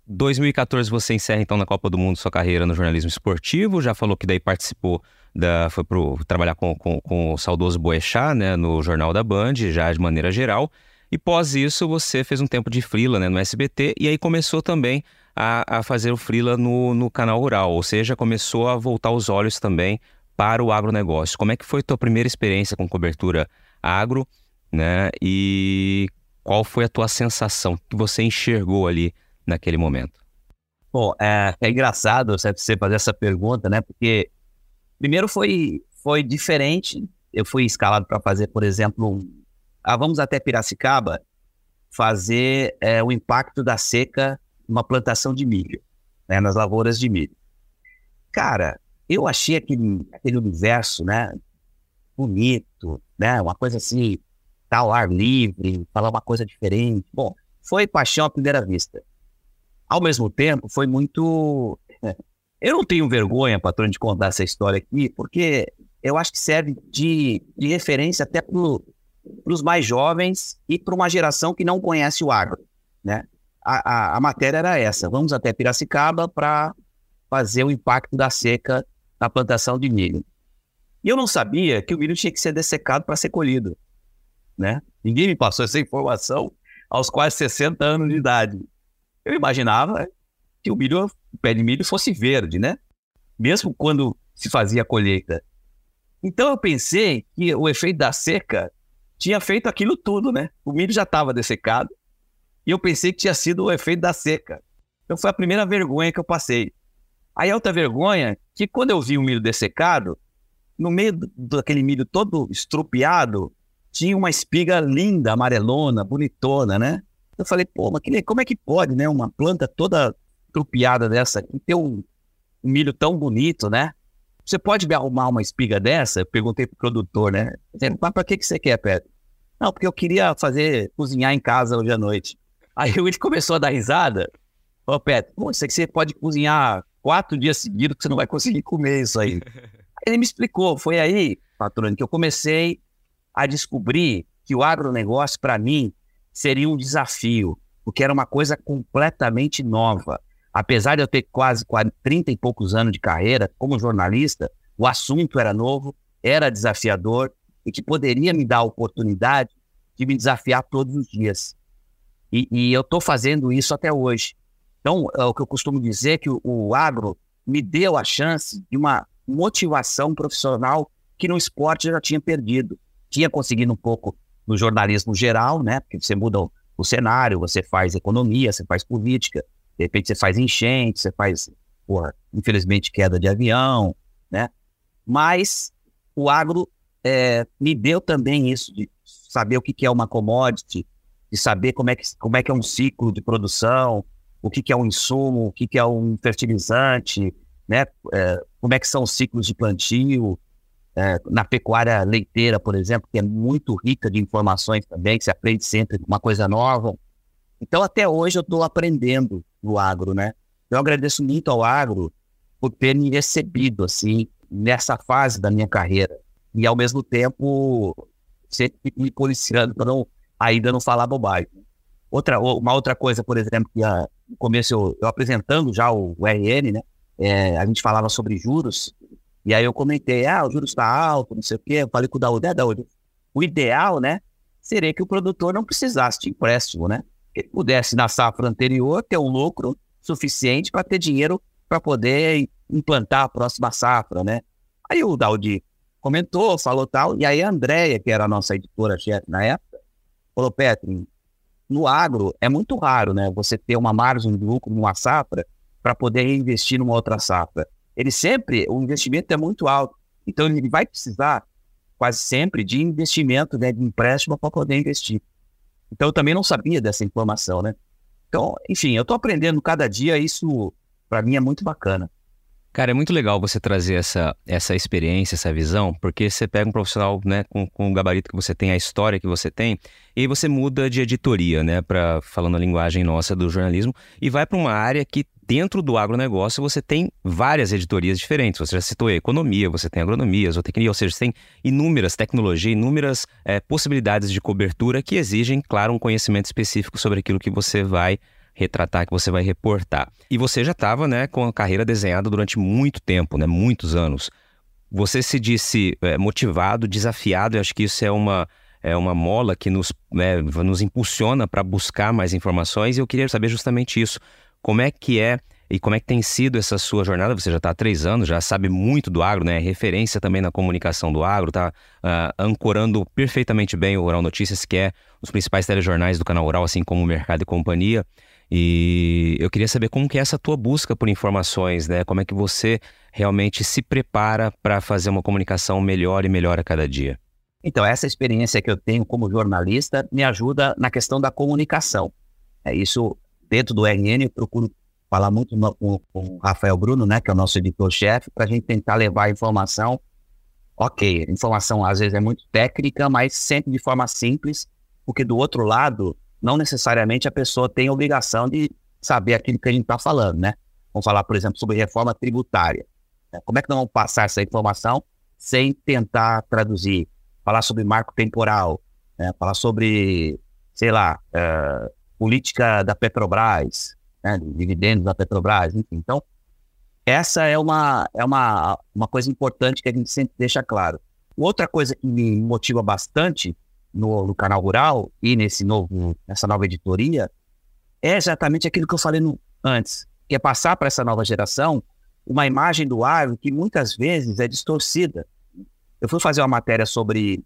2014 você encerra então na Copa do Mundo sua carreira no jornalismo esportivo, já falou que daí participou da, foi pro trabalhar com, com, com o saudoso Boechat, né, no Jornal da Band, já de maneira geral. E pós isso, você fez um tempo de frila né, no SBT e aí começou também a, a fazer o frila no, no canal rural, ou seja, começou a voltar os olhos também para o agronegócio. Como é que foi tua primeira experiência com cobertura agro, né? E qual foi a tua sensação que você enxergou ali naquele momento? Bom, é, é engraçado você fazer essa pergunta, né? Porque primeiro foi foi diferente. Eu fui escalado para fazer, por exemplo, um ah, vamos até Piracicaba fazer é, o impacto da seca numa plantação de milho, né, nas lavouras de milho. Cara, eu achei aquele, aquele universo, né, bonito, né, uma coisa assim, tal ar livre, falar uma coisa diferente. Bom, foi paixão à primeira vista. Ao mesmo tempo, foi muito. Eu não tenho vergonha, patrão, de contar essa história aqui, porque eu acho que serve de, de referência até para para os mais jovens e para uma geração que não conhece o agro. Né? A, a, a matéria era essa: vamos até Piracicaba para fazer o impacto da seca na plantação de milho. E eu não sabia que o milho tinha que ser dessecado para ser colhido. Né? Ninguém me passou essa informação aos quase 60 anos de idade. Eu imaginava que o milho, o pé de milho fosse verde, né? Mesmo quando se fazia a colheita. Então eu pensei que o efeito da seca tinha feito aquilo tudo, né? O milho já estava dessecado e eu pensei que tinha sido o efeito da seca. Então foi a primeira vergonha que eu passei. Aí outra vergonha, que quando eu vi o milho dessecado, no meio daquele milho todo estrupiado, tinha uma espiga linda, amarelona, bonitona, né? Eu falei, pô, mas que, como é que pode, né? Uma planta toda estrupiada dessa ter um, um milho tão bonito, né? Você pode me arrumar uma espiga dessa? Eu perguntei pro produtor, né? Mas para que, que você quer, Pedro? Não, porque eu queria fazer, cozinhar em casa hoje à noite. Aí ele começou a dar risada. Ô, Pedro, isso aqui você pode cozinhar quatro dias seguidos que você não vai conseguir comer isso aí. ele me explicou. Foi aí, patrônio, que eu comecei a descobrir que o agronegócio, para mim, seria um desafio, porque era uma coisa completamente nova apesar de eu ter quase 30 e poucos anos de carreira como jornalista, o assunto era novo, era desafiador e que poderia me dar a oportunidade de me desafiar todos os dias. E, e eu estou fazendo isso até hoje. Então, é o que eu costumo dizer é que o, o agro me deu a chance de uma motivação profissional que no esporte eu já tinha perdido. Tinha conseguido um pouco no jornalismo geral, né? Porque você muda o, o cenário, você faz economia, você faz política, de repente você faz enchente, você faz, porra, infelizmente, queda de avião, né? Mas o agro é, me deu também isso de saber o que, é uma commodity, de saber como é que, como é, que é um ciclo de produção, o que, é um insumo, o que, é um fertilizante, né? É, como é que são os ciclos de plantio, é, na pecuária leiteira, por exemplo, que é muito rica de informações também, que se aprende sempre uma coisa nova. Então, até hoje eu estou aprendendo no agro, né? Eu agradeço muito ao agro por ter me recebido, assim, nessa fase da minha carreira. E, ao mesmo tempo, sempre me policiando para não, ainda não falar bobagem. Outra, uma outra coisa, por exemplo, que a, no começo eu, eu apresentando já o, o RN, né? É, a gente falava sobre juros, e aí eu comentei, ah, o juros está alto, não sei o quê. Eu falei com o Daúde, é, Daúde, o ideal, né, seria que o produtor não precisasse de empréstimo, né? Ele pudesse, na safra anterior, ter um lucro suficiente para ter dinheiro para poder implantar a próxima safra, né? Aí o Daudi comentou, falou tal, e aí a Andréia, que era a nossa editora-chefe na época, falou, Petri, no agro é muito raro, né, você ter uma margem de lucro numa safra para poder reinvestir numa outra safra. Ele sempre, o investimento é muito alto, então ele vai precisar quase sempre de investimento, né, de empréstimo para poder investir. Então eu também não sabia dessa informação, né? Então, enfim, eu estou aprendendo cada dia, isso para mim é muito bacana. Cara, é muito legal você trazer essa, essa experiência, essa visão, porque você pega um profissional né, com, com o gabarito que você tem, a história que você tem, e você muda de editoria, né, para falando a linguagem nossa do jornalismo, e vai para uma área que dentro do agronegócio você tem várias editorias diferentes. Você já citou economia, você tem agronomia, zootecnia, ou seja, você tem inúmeras tecnologias, inúmeras é, possibilidades de cobertura que exigem, claro, um conhecimento específico sobre aquilo que você vai retratar, que você vai reportar. E você já estava né, com a carreira desenhada durante muito tempo, né, muitos anos. Você se disse é, motivado, desafiado, e acho que isso é uma, é uma mola que nos, né, nos impulsiona para buscar mais informações, e eu queria saber justamente isso. Como é que é e como é que tem sido essa sua jornada? Você já está há três anos, já sabe muito do agro, né? Referência também na comunicação do agro, tá uh, ancorando perfeitamente bem o Rural Notícias, que é os principais telejornais do canal Rural, assim como o Mercado e Companhia. E eu queria saber como que é essa tua busca por informações, né? Como é que você realmente se prepara para fazer uma comunicação melhor e melhor a cada dia? Então, essa experiência que eu tenho como jornalista me ajuda na questão da comunicação. É isso, dentro do RN, eu procuro falar muito no, com, com o Rafael Bruno, né, que é o nosso editor-chefe, para a gente tentar levar a informação. Ok, informação às vezes é muito técnica, mas sempre de forma simples, porque do outro lado não necessariamente a pessoa tem a obrigação de saber aquilo que a gente está falando, né? Vamos falar, por exemplo, sobre reforma tributária. Né? Como é que nós vamos passar essa informação sem tentar traduzir? Falar sobre marco temporal, né? falar sobre, sei lá, uh, política da Petrobras, né? dividendos da Petrobras, enfim. Então, essa é uma, é uma, uma coisa importante que a gente sempre deixa claro. Outra coisa que me motiva bastante no, no, canal rural e nesse novo, nessa nova editoria é exatamente aquilo que eu falei no, antes, que é passar para essa nova geração uma imagem do agro que muitas vezes é distorcida. Eu fui fazer uma matéria sobre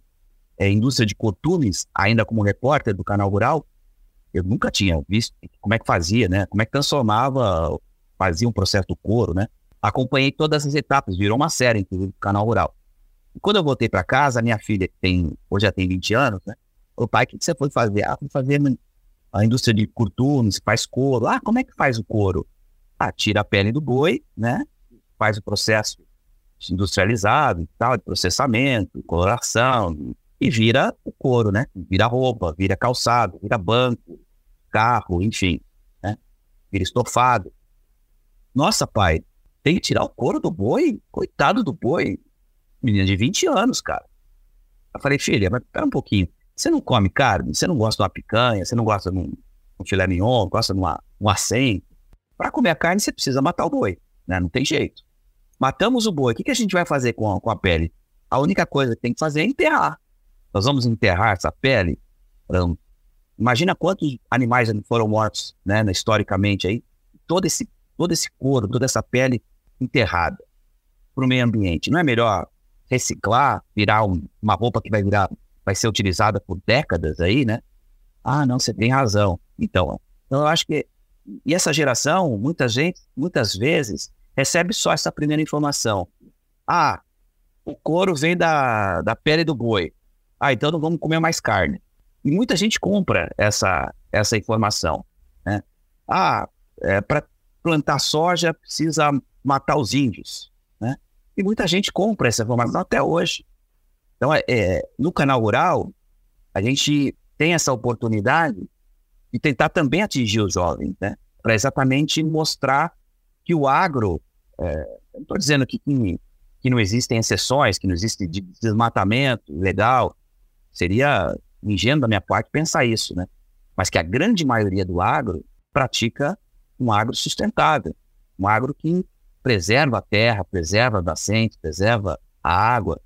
é, indústria de cotumes, ainda como repórter do canal rural, eu nunca tinha visto como é que fazia, né? Como é que transformava, fazia um processo do couro, né? Acompanhei todas as etapas, virou uma série, inclusive, do canal rural. Quando eu voltei para casa, minha filha, que tem, hoje já tem 20 anos, né? O pai, o que, que você foi fazer? Ah, fui fazer a indústria de curtumes, faz couro. Ah, como é que faz o couro? Ah, tira a pele do boi, né? Faz o processo industrializado e tal, de processamento, coloração, e vira o couro, né? Vira roupa, vira calçado, vira banco, carro, enfim, né? Vira estofado. Nossa, pai, tem que tirar o couro do boi? Coitado do boi menina de 20 anos, cara. Eu falei, filha, mas pera um pouquinho. Você não come carne? Você não gosta de uma picanha? Você não gosta de um, um filé mignon? Gosta de uma, um acém? Para comer a carne, você precisa matar o boi, né? Não tem jeito. Matamos o boi. O que, que a gente vai fazer com a, com a pele? a única coisa que tem que fazer é enterrar. Nós vamos enterrar essa pele. Imagina quantos animais foram mortos, né, historicamente aí. Todo esse, todo esse couro, toda essa pele enterrada para o meio ambiente. Não é melhor reciclar, virar um, uma roupa que vai virar, vai ser utilizada por décadas aí, né? Ah, não, você tem razão. Então, então eu acho que e essa geração, muita gente, muitas vezes recebe só essa primeira informação. Ah, o couro vem da, da pele do boi. Ah, então não vamos comer mais carne. E muita gente compra essa, essa informação. Né? Ah, é, para plantar soja precisa matar os índios. Né? E muita gente compra essa informação até hoje. Então, é, é, no canal rural, a gente tem essa oportunidade de tentar também atingir os jovens, né? para exatamente mostrar que o agro, é, não estou dizendo que, que, que, não existem exceções, que não existe desmatamento legal, seria ingênuo da minha parte pensar isso, né? Mas que a grande maioria do agro pratica um agro sustentável, um agro que preserva a terra, preserva a nascente, preserva a água.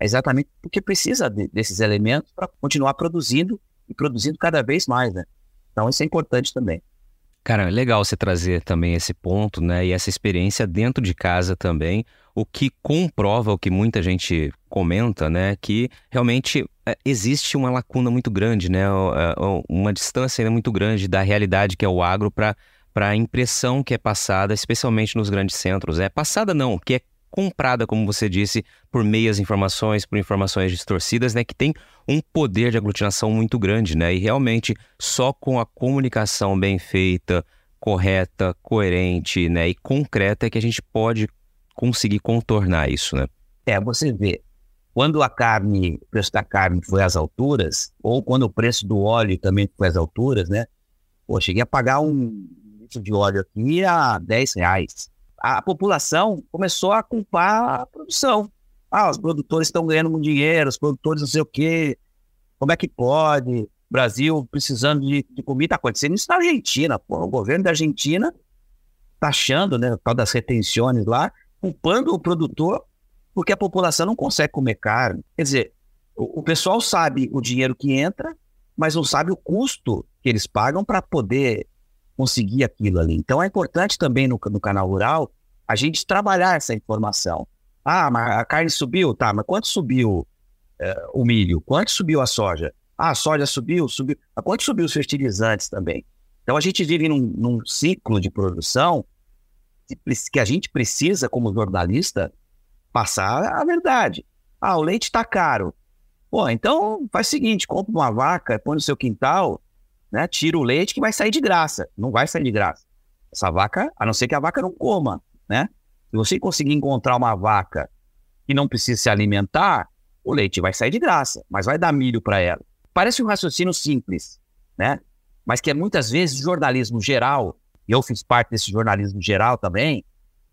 É exatamente porque precisa de, desses elementos para continuar produzindo e produzindo cada vez mais, né? Então isso é importante também. Cara, é legal você trazer também esse ponto, né? E essa experiência dentro de casa também, o que comprova o que muita gente comenta, né? Que realmente é, existe uma lacuna muito grande, né? É, uma distância muito grande da realidade que é o agro para para a impressão que é passada, especialmente nos grandes centros. É passada não, que é comprada, como você disse, por meias informações, por informações distorcidas, né, que tem um poder de aglutinação muito grande, né? E realmente só com a comunicação bem feita, correta, coerente, né, e concreta é que a gente pode conseguir contornar isso, né? É, você vê, quando a carne, o preço da carne foi às alturas, ou quando o preço do óleo também foi às alturas, né? Pô, cheguei a pagar um litro de óleo aqui a 10 reais a população começou a culpar a produção. Ah, os produtores estão ganhando muito dinheiro, os produtores não sei o quê, como é que pode? Brasil precisando de, de comida, está acontecendo isso na Argentina, pô, o governo da Argentina taxando, né, por causa das retenções lá, culpando o produtor porque a população não consegue comer carne. Quer dizer, o, o pessoal sabe o dinheiro que entra, mas não sabe o custo que eles pagam para poder conseguir aquilo ali. Então é importante também no, no canal rural a gente trabalhar essa informação. Ah, mas a carne subiu? Tá, mas quanto subiu é, o milho? Quanto subiu a soja? Ah, a soja subiu, subiu. Mas quanto subiu os fertilizantes também? Então a gente vive num, num ciclo de produção que a gente precisa, como jornalista, passar a verdade. Ah, o leite está caro. Pô, então faz o seguinte, compra uma vaca, põe no seu quintal, né? Tira o leite que vai sair de graça. Não vai sair de graça. Essa vaca, a não ser que a vaca não coma, né? Se você conseguir encontrar uma vaca que não precisa se alimentar, o leite vai sair de graça, mas vai dar milho para ela. Parece um raciocínio simples, né? Mas que é muitas vezes jornalismo geral, e eu fiz parte desse jornalismo geral também,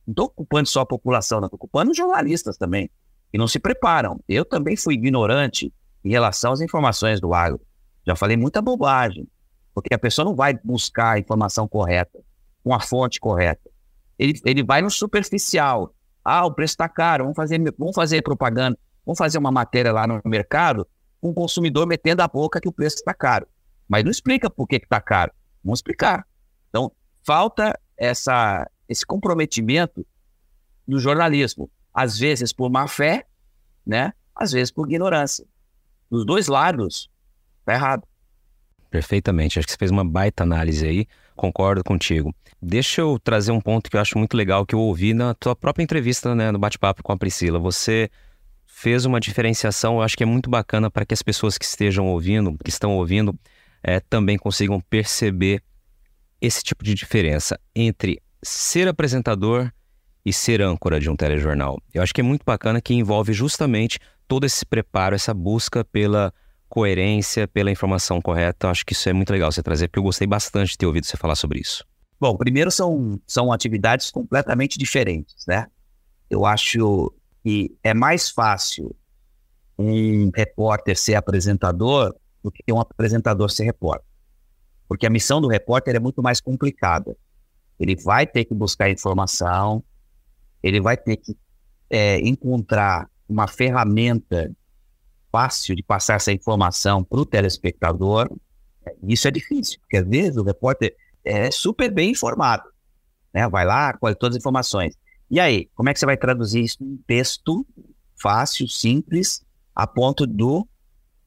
não estou ocupando só a população, estou ocupando os jornalistas também, que não se preparam. Eu também fui ignorante em relação às informações do agro. Já falei muita bobagem. Porque a pessoa não vai buscar a informação correta, com a fonte correta. Ele, ele vai no superficial. Ah, o preço está caro, vamos fazer, vamos fazer propaganda, vamos fazer uma matéria lá no mercado com o consumidor metendo a boca que o preço está caro. Mas não explica por que está caro. Vamos explicar. Então, falta essa, esse comprometimento do jornalismo. Às vezes por má fé, né? às vezes por ignorância. Dos dois lados, está errado. Perfeitamente. Acho que você fez uma baita análise aí. Concordo contigo. Deixa eu trazer um ponto que eu acho muito legal que eu ouvi na tua própria entrevista, né, no bate-papo com a Priscila. Você fez uma diferenciação, eu acho que é muito bacana para que as pessoas que estejam ouvindo, que estão ouvindo, é, também consigam perceber esse tipo de diferença entre ser apresentador e ser âncora de um telejornal. Eu acho que é muito bacana que envolve justamente todo esse preparo, essa busca pela coerência, pela informação correta. Acho que isso é muito legal você trazer, porque eu gostei bastante de ter ouvido você falar sobre isso. Bom, primeiro são, são atividades completamente diferentes, né? Eu acho que é mais fácil um repórter ser apresentador do que um apresentador ser repórter. Porque a missão do repórter é muito mais complicada. Ele vai ter que buscar informação, ele vai ter que é, encontrar uma ferramenta fácil de passar essa informação para o telespectador, isso é difícil, porque às vezes o repórter é super bem informado, né? Vai lá, colhe todas as informações. E aí, como é que você vai traduzir isso em texto fácil, simples, a ponto do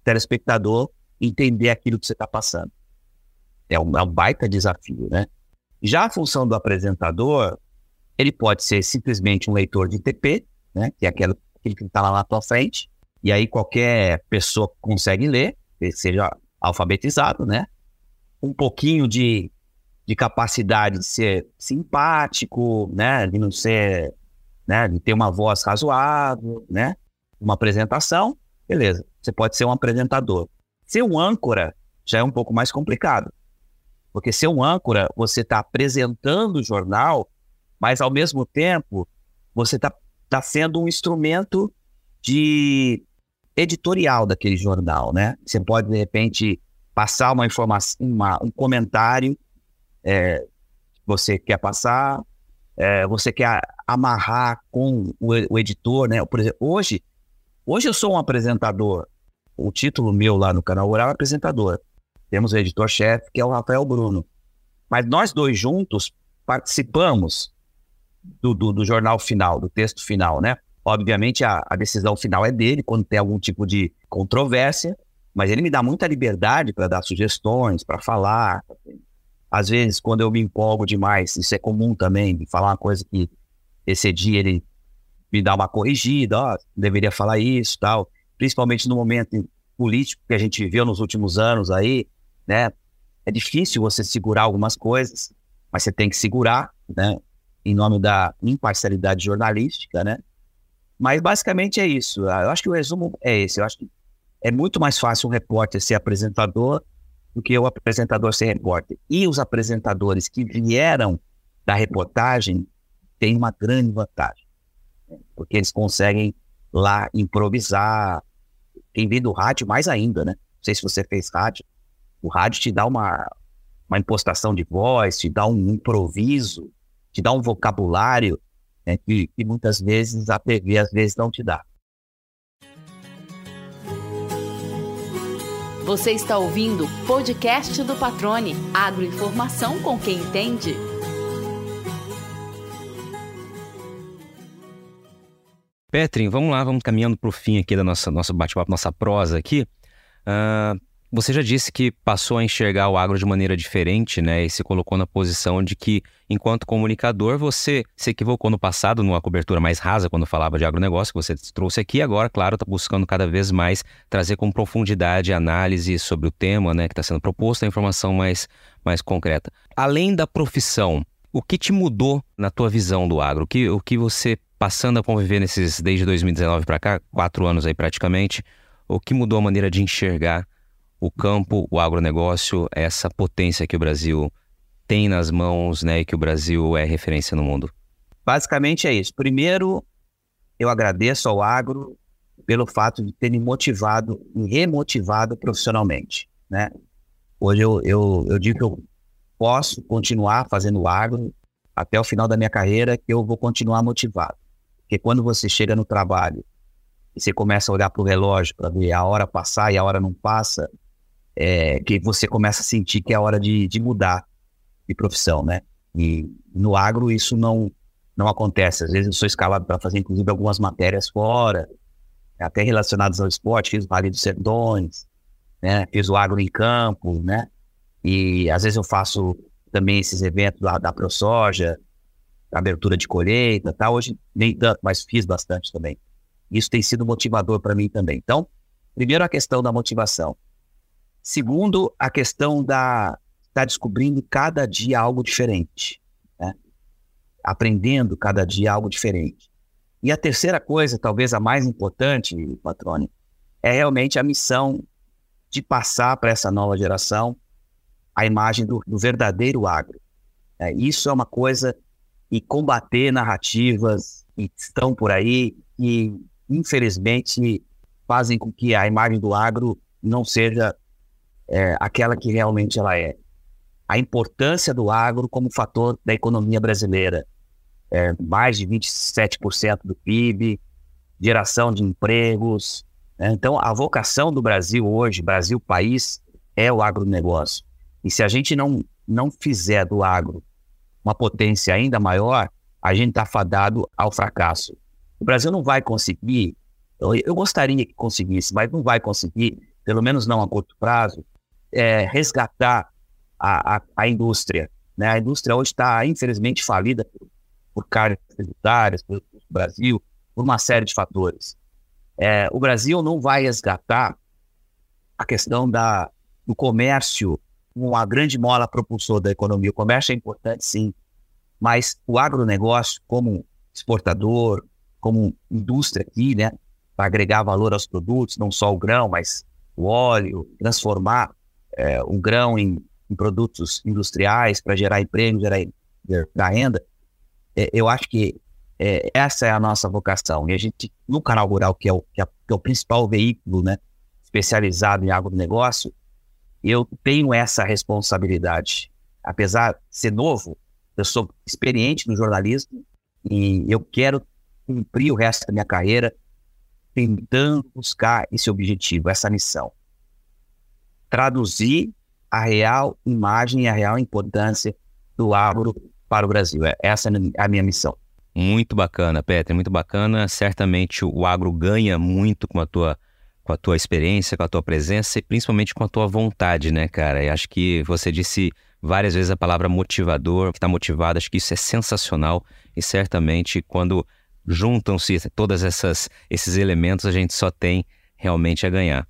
telespectador entender aquilo que você está passando? É um, é um baita desafio, né? Já a função do apresentador, ele pode ser simplesmente um leitor de TP, né? Que é aquele, aquele que está lá na tua frente, e aí qualquer pessoa consegue ler, seja alfabetizado, né? Um pouquinho de de capacidade de ser simpático, né, de não ser, né, de ter uma voz razoável, né, uma apresentação, beleza, você pode ser um apresentador. Ser um âncora já é um pouco mais complicado, porque ser um âncora, você está apresentando o jornal, mas ao mesmo tempo você está tá sendo um instrumento de editorial daquele jornal, né? Você pode, de repente, passar uma informação, uma, um comentário é, você quer passar, é, você quer amarrar com o, o, editor, né? Por exemplo, hoje, hoje eu sou um apresentador. O título meu lá no canal Rural é apresentador. Temos o editor-chefe, que é o Rafael Bruno. Mas nós dois juntos participamos do, do, do jornal final, do texto final, né? Obviamente a, a, decisão final é dele quando tem algum tipo de controvérsia, mas ele me dá muita liberdade para dar sugestões, para falar, às vezes, quando eu me empolgo demais, isso é comum também, de falar uma coisa que esse dia ele me dá uma corrigida, ó, deveria falar isso tal. Principalmente no momento político que a gente viveu nos últimos anos aí, né? É difícil você segurar algumas coisas, mas você tem que segurar, né? Em nome da imparcialidade jornalística, né? Mas basicamente é isso. Eu acho que o resumo é esse. Eu acho que é muito mais fácil um repórter ser apresentador do que o apresentador ser repórter. E os apresentadores que vieram da reportagem têm uma grande vantagem, né? porque eles conseguem lá improvisar. Quem vem do rádio, mais ainda, né? Não sei se você fez rádio. O rádio te dá uma, uma impostação de voz, te dá um improviso, te dá um vocabulário né, que, que muitas vezes a TV às vezes não te dá. Você está ouvindo o podcast do Patrone. Agroinformação com quem entende. Petrin, vamos lá, vamos caminhando para o fim aqui da nossa nosso bate-papo, nossa prosa aqui. Uh, você já disse que passou a enxergar o agro de maneira diferente, né? E se colocou na posição de que, enquanto comunicador, você se equivocou no passado, numa cobertura mais rasa, quando falava de agronegócio, que você trouxe aqui. Agora, claro, está buscando cada vez mais trazer com profundidade análise sobre o tema, né? Que está sendo proposto, a informação mais, mais concreta. Além da profissão, o que te mudou na tua visão do agro? O que, o que você, passando a conviver nesses, desde 2019 para cá, quatro anos aí praticamente, o que mudou a maneira de enxergar o campo, o agronegócio, essa potência que o Brasil tem nas mãos, né, e que o Brasil é referência no mundo? Basicamente é isso. Primeiro, eu agradeço ao agro pelo fato de ter me motivado e remotivado profissionalmente, né? Hoje eu, eu, eu digo que eu posso continuar fazendo agro até o final da minha carreira, que eu vou continuar motivado. Porque quando você chega no trabalho e você começa a olhar para o relógio para ver a hora passar e a hora não passa, é, que você começa a sentir que é hora de, de mudar de profissão, né? E no agro isso não, não acontece. Às vezes eu sou escalado para fazer, inclusive, algumas matérias fora, até relacionadas ao esporte, fiz o Vale dos Sertões, né? Fiz o agro em campo, né? E às vezes eu faço também esses eventos lá da ProSoja, abertura de colheita, tá? Hoje nem tanto, mas fiz bastante também. Isso tem sido motivador para mim também. Então, primeiro a questão da motivação. Segundo, a questão da estar tá descobrindo cada dia algo diferente, né? aprendendo cada dia algo diferente. E a terceira coisa, talvez a mais importante, Patrone, é realmente a missão de passar para essa nova geração a imagem do, do verdadeiro agro. É, isso é uma coisa e combater narrativas que estão por aí e infelizmente fazem com que a imagem do agro não seja é, aquela que realmente ela é. A importância do agro como fator da economia brasileira. É, mais de 27% do PIB, geração de empregos. Né? Então, a vocação do Brasil hoje, Brasil país, é o agronegócio. E se a gente não, não fizer do agro uma potência ainda maior, a gente está fadado ao fracasso. O Brasil não vai conseguir, eu, eu, gostaria que conseguisse, mas não vai conseguir, pelo menos não a curto prazo, é, resgatar a, a, a, indústria. Né? A indústria hoje está, infelizmente, falida por, cargas tributárias, pelo Brasil, por uma série de fatores. É, o Brasil não vai resgatar a questão da, do comércio uma grande mola propulsora da economia. O comércio é importante, sim, mas o agronegócio, como exportador, como indústria aqui, né, para agregar valor aos produtos, não só o grão, mas o óleo, transformar é, o grão em, em, produtos industriais para gerar emprego, gerar, gerar renda, é, eu acho que é, essa é a nossa vocação. E a gente, no canal rural, que é o, que é, que é o principal veículo né, especializado em agronegócio, eu tenho essa responsabilidade. Apesar de ser novo, eu sou experiente no jornalismo e eu quero cumprir o resto da minha carreira tentando buscar esse objetivo, essa missão. Traduzir a real imagem e a real importância do agro para o Brasil. É, essa é a minha missão. Muito bacana, Petra, muito bacana. Certamente o agro ganha muito com a tua com a tua experiência, com a tua presença e principalmente com a tua vontade, né, cara? E acho que você disse várias vezes a palavra motivador, que está motivado, acho que isso é sensacional e certamente quando juntam-se todas essas esses elementos, a gente só tem realmente a ganhar.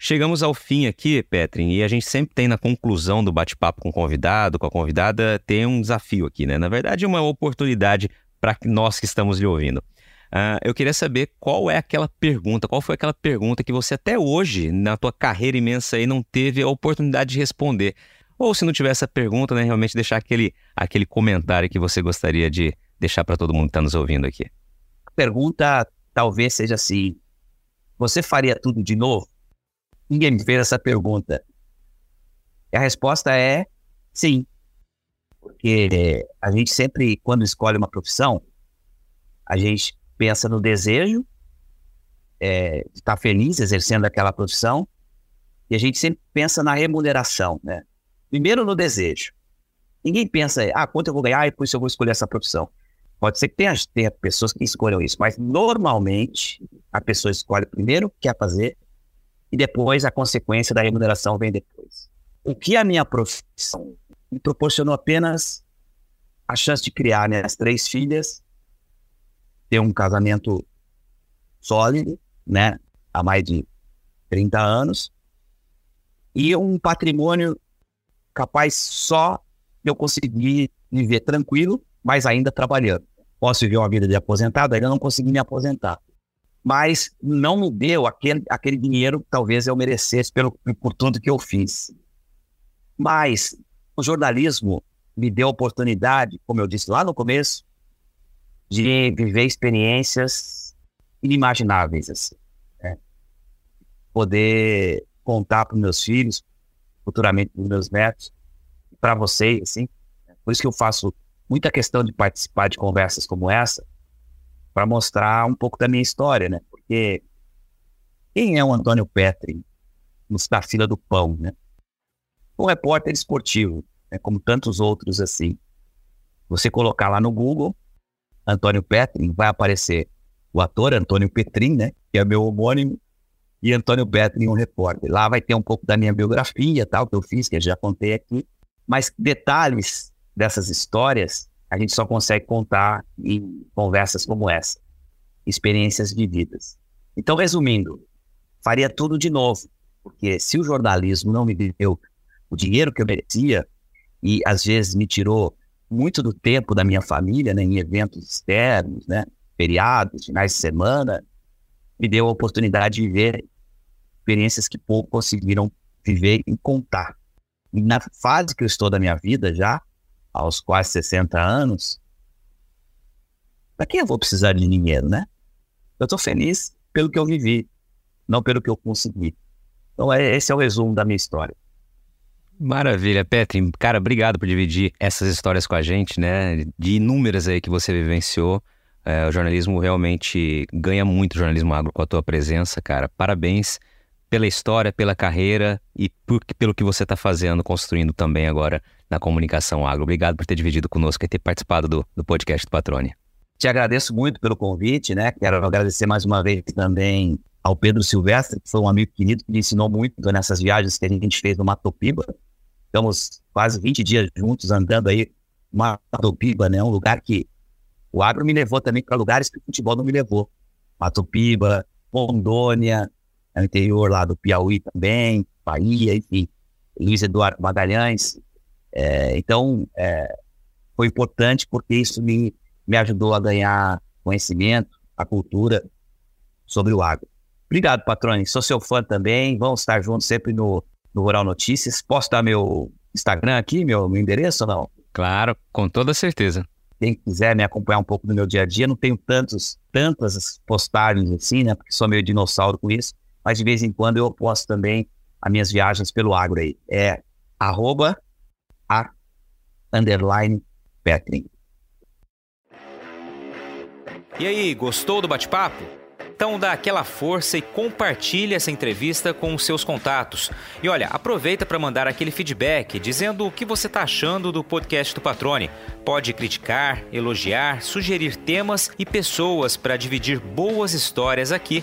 Chegamos ao fim aqui, Petrin, e a gente sempre tem na conclusão do bate-papo com o convidado, com a convidada, tem um desafio aqui, né? Na verdade, uma oportunidade para nós que estamos lhe ouvindo. Uh, eu queria saber qual é aquela pergunta, qual foi aquela pergunta que você até hoje, na tua carreira imensa aí, não teve a oportunidade de responder. Ou se não tiver essa pergunta, né, realmente deixar aquele, aquele comentário que você gostaria de deixar para todo mundo que está nos ouvindo aqui. A pergunta talvez seja assim: você faria tudo de novo? Ninguém me fez essa pergunta. E a resposta é sim. Porque a gente sempre, quando escolhe uma profissão, a gente pensa no desejo é, de estar feliz exercendo aquela profissão e a gente sempre pensa na remuneração, né? Primeiro no desejo. Ninguém pensa, ah, quanto eu vou ganhar e por isso eu vou escolher essa profissão. Pode ser que tenha, tenha pessoas que escolham isso, mas normalmente a pessoa escolhe primeiro o que quer fazer e depois a consequência da remuneração vem depois. O que a minha profissão me proporcionou apenas a chance de criar minhas três filhas ter um casamento sólido, né, há mais de 30 anos, e um patrimônio capaz só de eu conseguir viver tranquilo, mas ainda trabalhando. Posso viver uma vida de aposentado, ainda não consegui me aposentar. Mas não me deu aquele, aquele dinheiro que talvez eu merecesse pelo, por tudo que eu fiz. Mas o jornalismo me deu a oportunidade, como eu disse lá no começo, de viver experiências inimagináveis, assim, né? Poder contar para meus filhos, futuramente para meus netos, para vocês, assim. Por isso que eu faço muita questão de participar de conversas como essa, para mostrar um pouco da minha história, né? Porque quem é o Antônio Petri na fila do pão, né? Um repórter esportivo, né? como tantos outros assim. Você colocar lá no Google, Antônio Petrin, vai aparecer o ator Antônio Petrin, né, que é meu homônimo, e Antônio Petrin, um repórter. Lá vai ter um pouco da minha biografia, tal, que eu fiz, que eu já contei aqui, mas detalhes dessas histórias a gente só consegue contar em conversas como essa, experiências vividas. Então, resumindo, faria tudo de novo, porque se o jornalismo não me deu o dinheiro que eu merecia e às vezes me tirou muito do tempo da minha família, né, em eventos externos, né, feriados, finais de semana, me deu a oportunidade de viver experiências que pouco conseguiram viver e contar. E na fase que eu estou da minha vida já, aos quase 60 anos, para que eu vou precisar de dinheiro, né? Eu estou feliz pelo que eu vivi, não pelo que eu consegui. Então, é, esse é o resumo da minha história. Maravilha, Petri. Cara, obrigado por dividir essas histórias com a gente, né? De inúmeras aí que você vivenciou. É, o jornalismo realmente ganha muito o jornalismo agro com a tua presença, cara. Parabéns pela história, pela carreira e por, pelo que você está fazendo, construindo também agora na comunicação agro. Obrigado por ter dividido conosco e ter participado do, do podcast do Patrone. Te agradeço muito pelo convite, né? Quero agradecer mais uma vez também ao Pedro Silvestre, que foi um amigo querido que me ensinou muito nessas viagens que a gente fez no Mato Piba. Estamos quase 20 dias juntos andando aí no Mato Piba, né? Um lugar que o agro me levou também para lugares que o futebol não me levou. Mato Piba, Rondônia, no interior lá do Piauí também, Bahia, enfim, Luiz Eduardo Magalhães. É, então, é, foi importante porque isso me, me ajudou a ganhar conhecimento, a cultura sobre o agro. Obrigado, Patrone. Sou seu fã também. Vamos estar juntos sempre no, no Rural Notícias. Posso dar meu Instagram aqui, meu, meu endereço ou não? Claro, com toda certeza. Quem quiser me acompanhar um pouco no meu dia a dia, não tenho tantos, tantas postagens assim, né? Porque sou meio dinossauro com isso mas de vez em quando eu posto também as minhas viagens pelo agro aí. É arroba a underline Petrin. E aí, gostou do bate-papo? Então dá aquela força e compartilha essa entrevista com os seus contatos. E olha, aproveita para mandar aquele feedback dizendo o que você está achando do podcast do Patrone. Pode criticar, elogiar, sugerir temas e pessoas para dividir boas histórias aqui